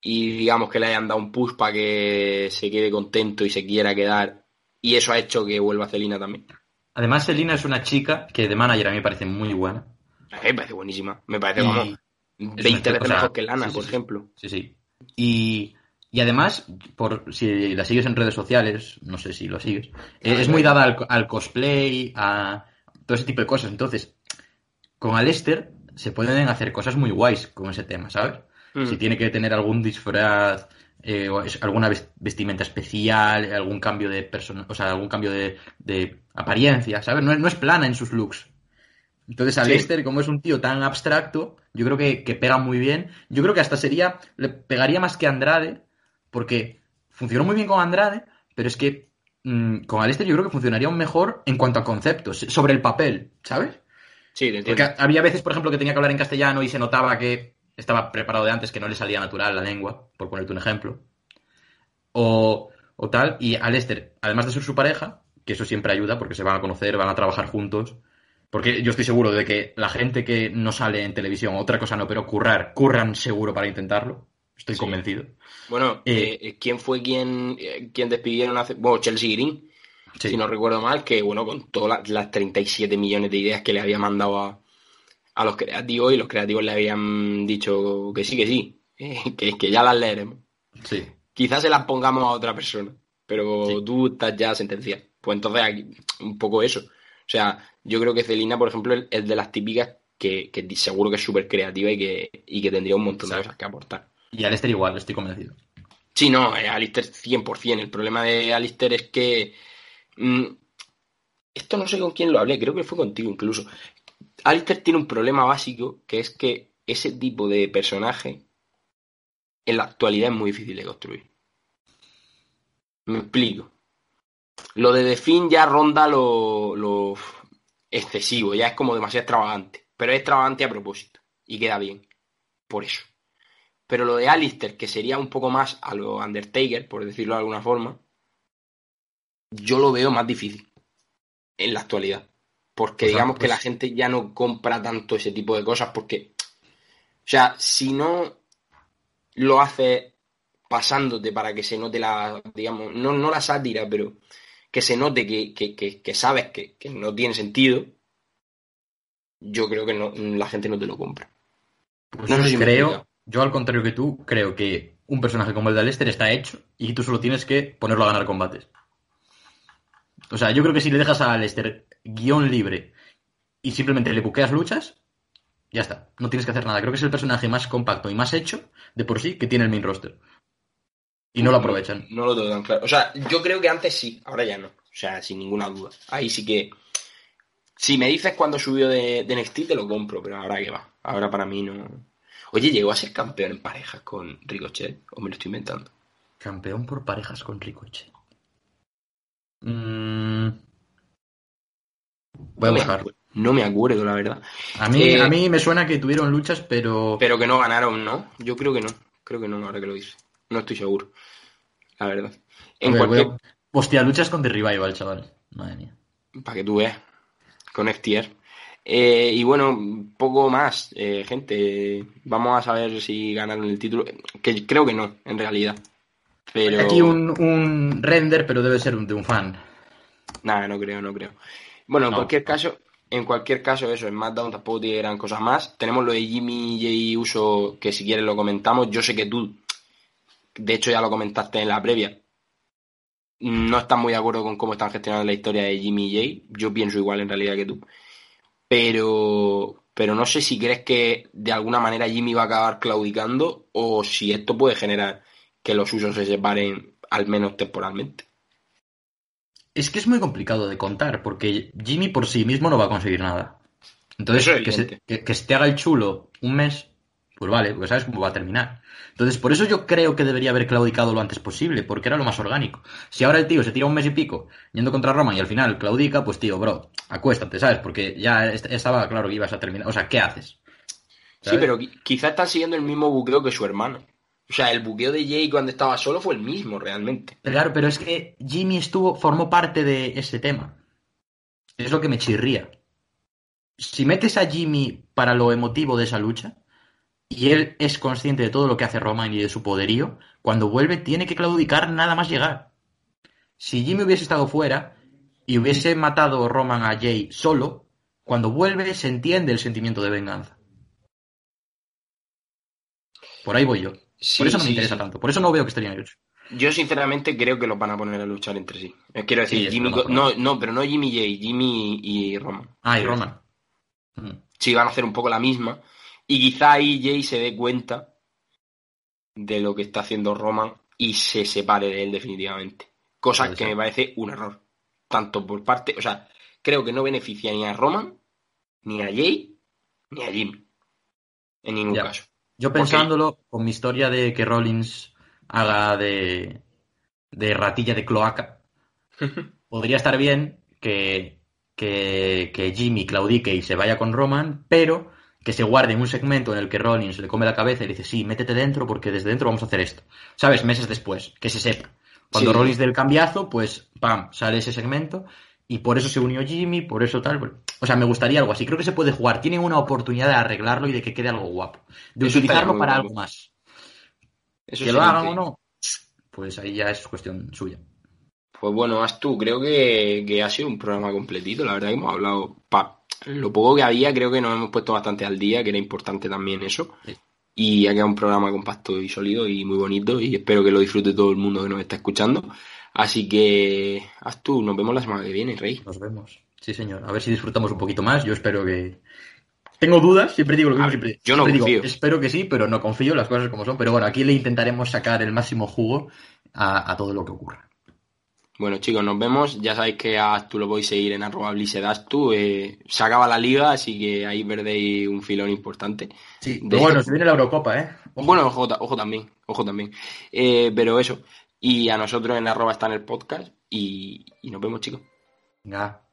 y digamos que le hayan dado un push para que se quede contento y se quiera quedar. Y eso ha hecho que vuelva Celina también. Además, Selina es una chica que de manager a mí me parece muy buena. A mí me parece buenísima. Me parece, una 20 veces mejor que Lana, sí, sí, por sí. ejemplo. Sí, sí. Y, y además, por si la sigues en redes sociales, no sé si lo sigues, eh, es muy dada al, al cosplay, a todo ese tipo de cosas. Entonces, con Alester se pueden hacer cosas muy guays con ese tema, ¿sabes? Mm. Si tiene que tener algún disfraz, eh, alguna ves- vestimenta especial, algún cambio de persona, o sea, algún cambio de, de apariencia, ¿sabes? No es, no es plana en sus looks. Entonces, a Sí. Lester, como es un tío tan abstracto, yo creo que, que pega muy bien. Yo creo que hasta sería, le pegaría más que Andrade, porque funcionó muy bien con Andrade, pero es que mm, con Alester yo creo que funcionaría aún mejor en cuanto a conceptos, sobre el papel, ¿sabes? Sí, te Porque había veces, por ejemplo, que tenía que hablar en castellano y se notaba que estaba preparado de antes, que no le salía natural la lengua, por ponerte un ejemplo. O, o tal. Y a Lester, además de ser su pareja, que eso siempre ayuda porque se van a conocer, van a trabajar juntos. Porque yo estoy seguro de que la gente que no sale en televisión, otra cosa no, pero currar, curran seguro para intentarlo. Estoy Sí. convencido. Bueno, Eh, eh, ¿quién fue quien, eh, quien despidieron hace... Bueno, Chelsea Green, Sí. si no recuerdo mal, que bueno, con todas las, las 37 millones de ideas que le había mandado a, a los creativos y los creativos le habían dicho que sí, que sí, que, que ya las leeremos. sí. Quizás se las pongamos a otra persona, pero Sí. tú estás ya sentenciado. Pues entonces aquí, un poco eso. O sea, yo creo que Celina, por ejemplo, es de las típicas que, que seguro que es súper creativa y que, y que tendría un montón de cosas que aportar. Y a Lester igual, estoy convencido. Sí, no, eh, Alistair 100%. El problema de Alistair es que... mm, esto no sé con quién lo hablé, creo que fue contigo incluso. Alistair tiene un problema básico, que es que ese tipo de personaje en la actualidad es muy difícil de construir. Me explico. Lo de The Fin ya ronda lo, lo excesivo, ya es como demasiado extravagante. Pero es extravagante a propósito. Y queda bien. Por eso. Pero lo de Alistair, que sería un poco más a lo Undertaker, por decirlo de alguna forma, yo lo veo más difícil en la actualidad. Porque Pues, digamos que pues- la gente ya no compra tanto ese tipo de cosas porque, o sea, si no lo haces pasándote para que se note la, digamos, no, no la sátira, pero que se note que, que, que, que sabes que, no tiene sentido, yo creo que no, la gente no te lo compra. Pues No sé si creo, yo al contrario que tú, creo que un personaje como el de Lester está hecho y tú solo tienes que ponerlo a ganar combates. O sea, yo creo que si le dejas a Lester guion libre y simplemente le buqueas luchas, ya está. No tienes que hacer nada. Creo que es el personaje más compacto y más hecho de por sí que tiene el main roster. Y no lo aprovechan. No, lo tengo tan claro. O sea, yo creo que antes sí, ahora ya no. O sea, sin ninguna duda. Ahí sí que. Si me dices cuando subió de, de NXT, te lo compro, pero ahora que va. Ahora para mí no. Oye, llegó a ser campeón en parejas con Ricochet, o me lo estoy inventando. Campeón por parejas con Ricochet. Mm. Voy a no, me buscar. no me acuerdo, la verdad. A mí, Eh, a mí me suena que tuvieron luchas, pero. Pero que no ganaron, ¿no? Yo creo que no. Creo que no, ahora que lo dice. No estoy seguro. la verdad. En cualquier... Hostia, luchas con The Revival, chaval. Madre mía. Para que tú veas. Con FTR. Eh, y bueno, poco más, eh, gente. Vamos a saber si ganaron el título. Que creo que no, en realidad. Pero... Aquí un, render, pero debe ser de un fan. Nada, no creo, no creo. Bueno, en cualquier caso, en cualquier caso, eso, en SmackDown tampoco tiene gran cosas más. Tenemos lo de Jimmy J. Uso, que si quieres lo comentamos. Yo sé que tú, de hecho ya lo comentaste en la previa, no estás muy de acuerdo con cómo están gestionando la historia de Jimmy J. Yo pienso igual en realidad que tú. Pero, pero no sé si crees que de alguna manera Jimmy va a acabar claudicando o si esto puede generar que los usos se separen al menos temporalmente. Es que es muy complicado de contar, porque Jimmy por sí mismo no va a conseguir nada. Entonces, que se, que, se, te haga el chulo un mes, pues vale, pues sabes cómo va a terminar. Entonces, por eso yo creo que debería haber claudicado lo antes posible, porque era lo más orgánico. Si ahora el tío se tira un mes y pico yendo contra Roma y al final claudica, pues tío, bro, acuéstate, ¿sabes? Porque ya estaba claro que ibas a terminar. O sea, ¿qué haces? Sí, pero quizá está siguiendo el mismo buqueo que su hermano. O sea, el buqueo de Jay cuando estaba solo fue el mismo, realmente. Claro, pero es que Jimmy estuvo, formó parte de ese tema. Es lo que me chirría. Si metes a Jimmy para lo emotivo de esa lucha, y él es consciente de todo lo que hace Roman y de su poderío, cuando vuelve tiene que claudicar nada más llegar. Si Jimmy hubiese estado fuera y hubiese matado Roman a Jay solo, cuando vuelve se entiende el sentimiento de venganza. Por ahí voy yo por eso no me interesa tanto. Por eso no veo que estarían ellos. Yo sinceramente creo que los van a poner a luchar entre sí. Eh, quiero decir, Jimmy, no, no, pero no Jimmy J, Jimmy y Roman. Ah, y Roman. Sí, van a hacer un poco la misma. Y quizá ahí Jay se dé cuenta de lo que está haciendo Roman y se separe de él definitivamente. Cosa que me parece un error. Tanto por parte, o sea, creo que no beneficia ni a Roman, ni a Jay, ni a Jimmy. En ningún caso. Yo pensándolo, con mi historia de que Rollins haga de, de ratilla de cloaca, podría estar bien que, que, que, Jimmy claudique y se vaya con Roman, pero que se guarde en un segmento en el que Rollins le come la cabeza y le dice, sí, métete dentro porque desde dentro vamos a hacer esto. ¿Sabes? Meses después, que se sepa. Cuando Rollins dé el cambiazo, pues, pam, sale ese segmento y por eso se unió Jimmy, por eso tal. O sea, me gustaría algo así. Creo que se puede jugar. Tienen una oportunidad de arreglarlo y de que quede algo guapo. De utilizarlo para algo más. que lo hagan o no, pues ahí ya es cuestión suya. Pues bueno, haz tú. Creo que, ha sido un programa completito. La verdad que hemos hablado. Pa, lo poco que había, creo que nos hemos puesto bastante al día, que era importante también eso. Y ha quedado un programa compacto y sólido y muy bonito. Y espero que lo disfrute todo el mundo que nos está escuchando. Así que, haz tú, nos vemos la semana que viene, Rey. Nos vemos. Sí, señor. A ver si disfrutamos un poquito más. Yo espero que. Tengo dudas, siempre digo lo mismo. Siempre, yo no confío. espero que sí, pero no confío las cosas como son. Pero bueno, aquí le intentaremos sacar el máximo jugo a, todo lo que ocurra. Bueno, chicos, nos vemos. Ya sabéis que a tú lo podéis seguir en arroba tú. Eh, se acaba la liga, así que ahí perdéis un filón importante. Sí, pero bueno, se viene la Eurocopa, ¿eh? Bueno, ojo, ojo también, ojo también. Eh, pero eso, y a nosotros en arroba está en el podcast y, nos vemos, chicos. Venga.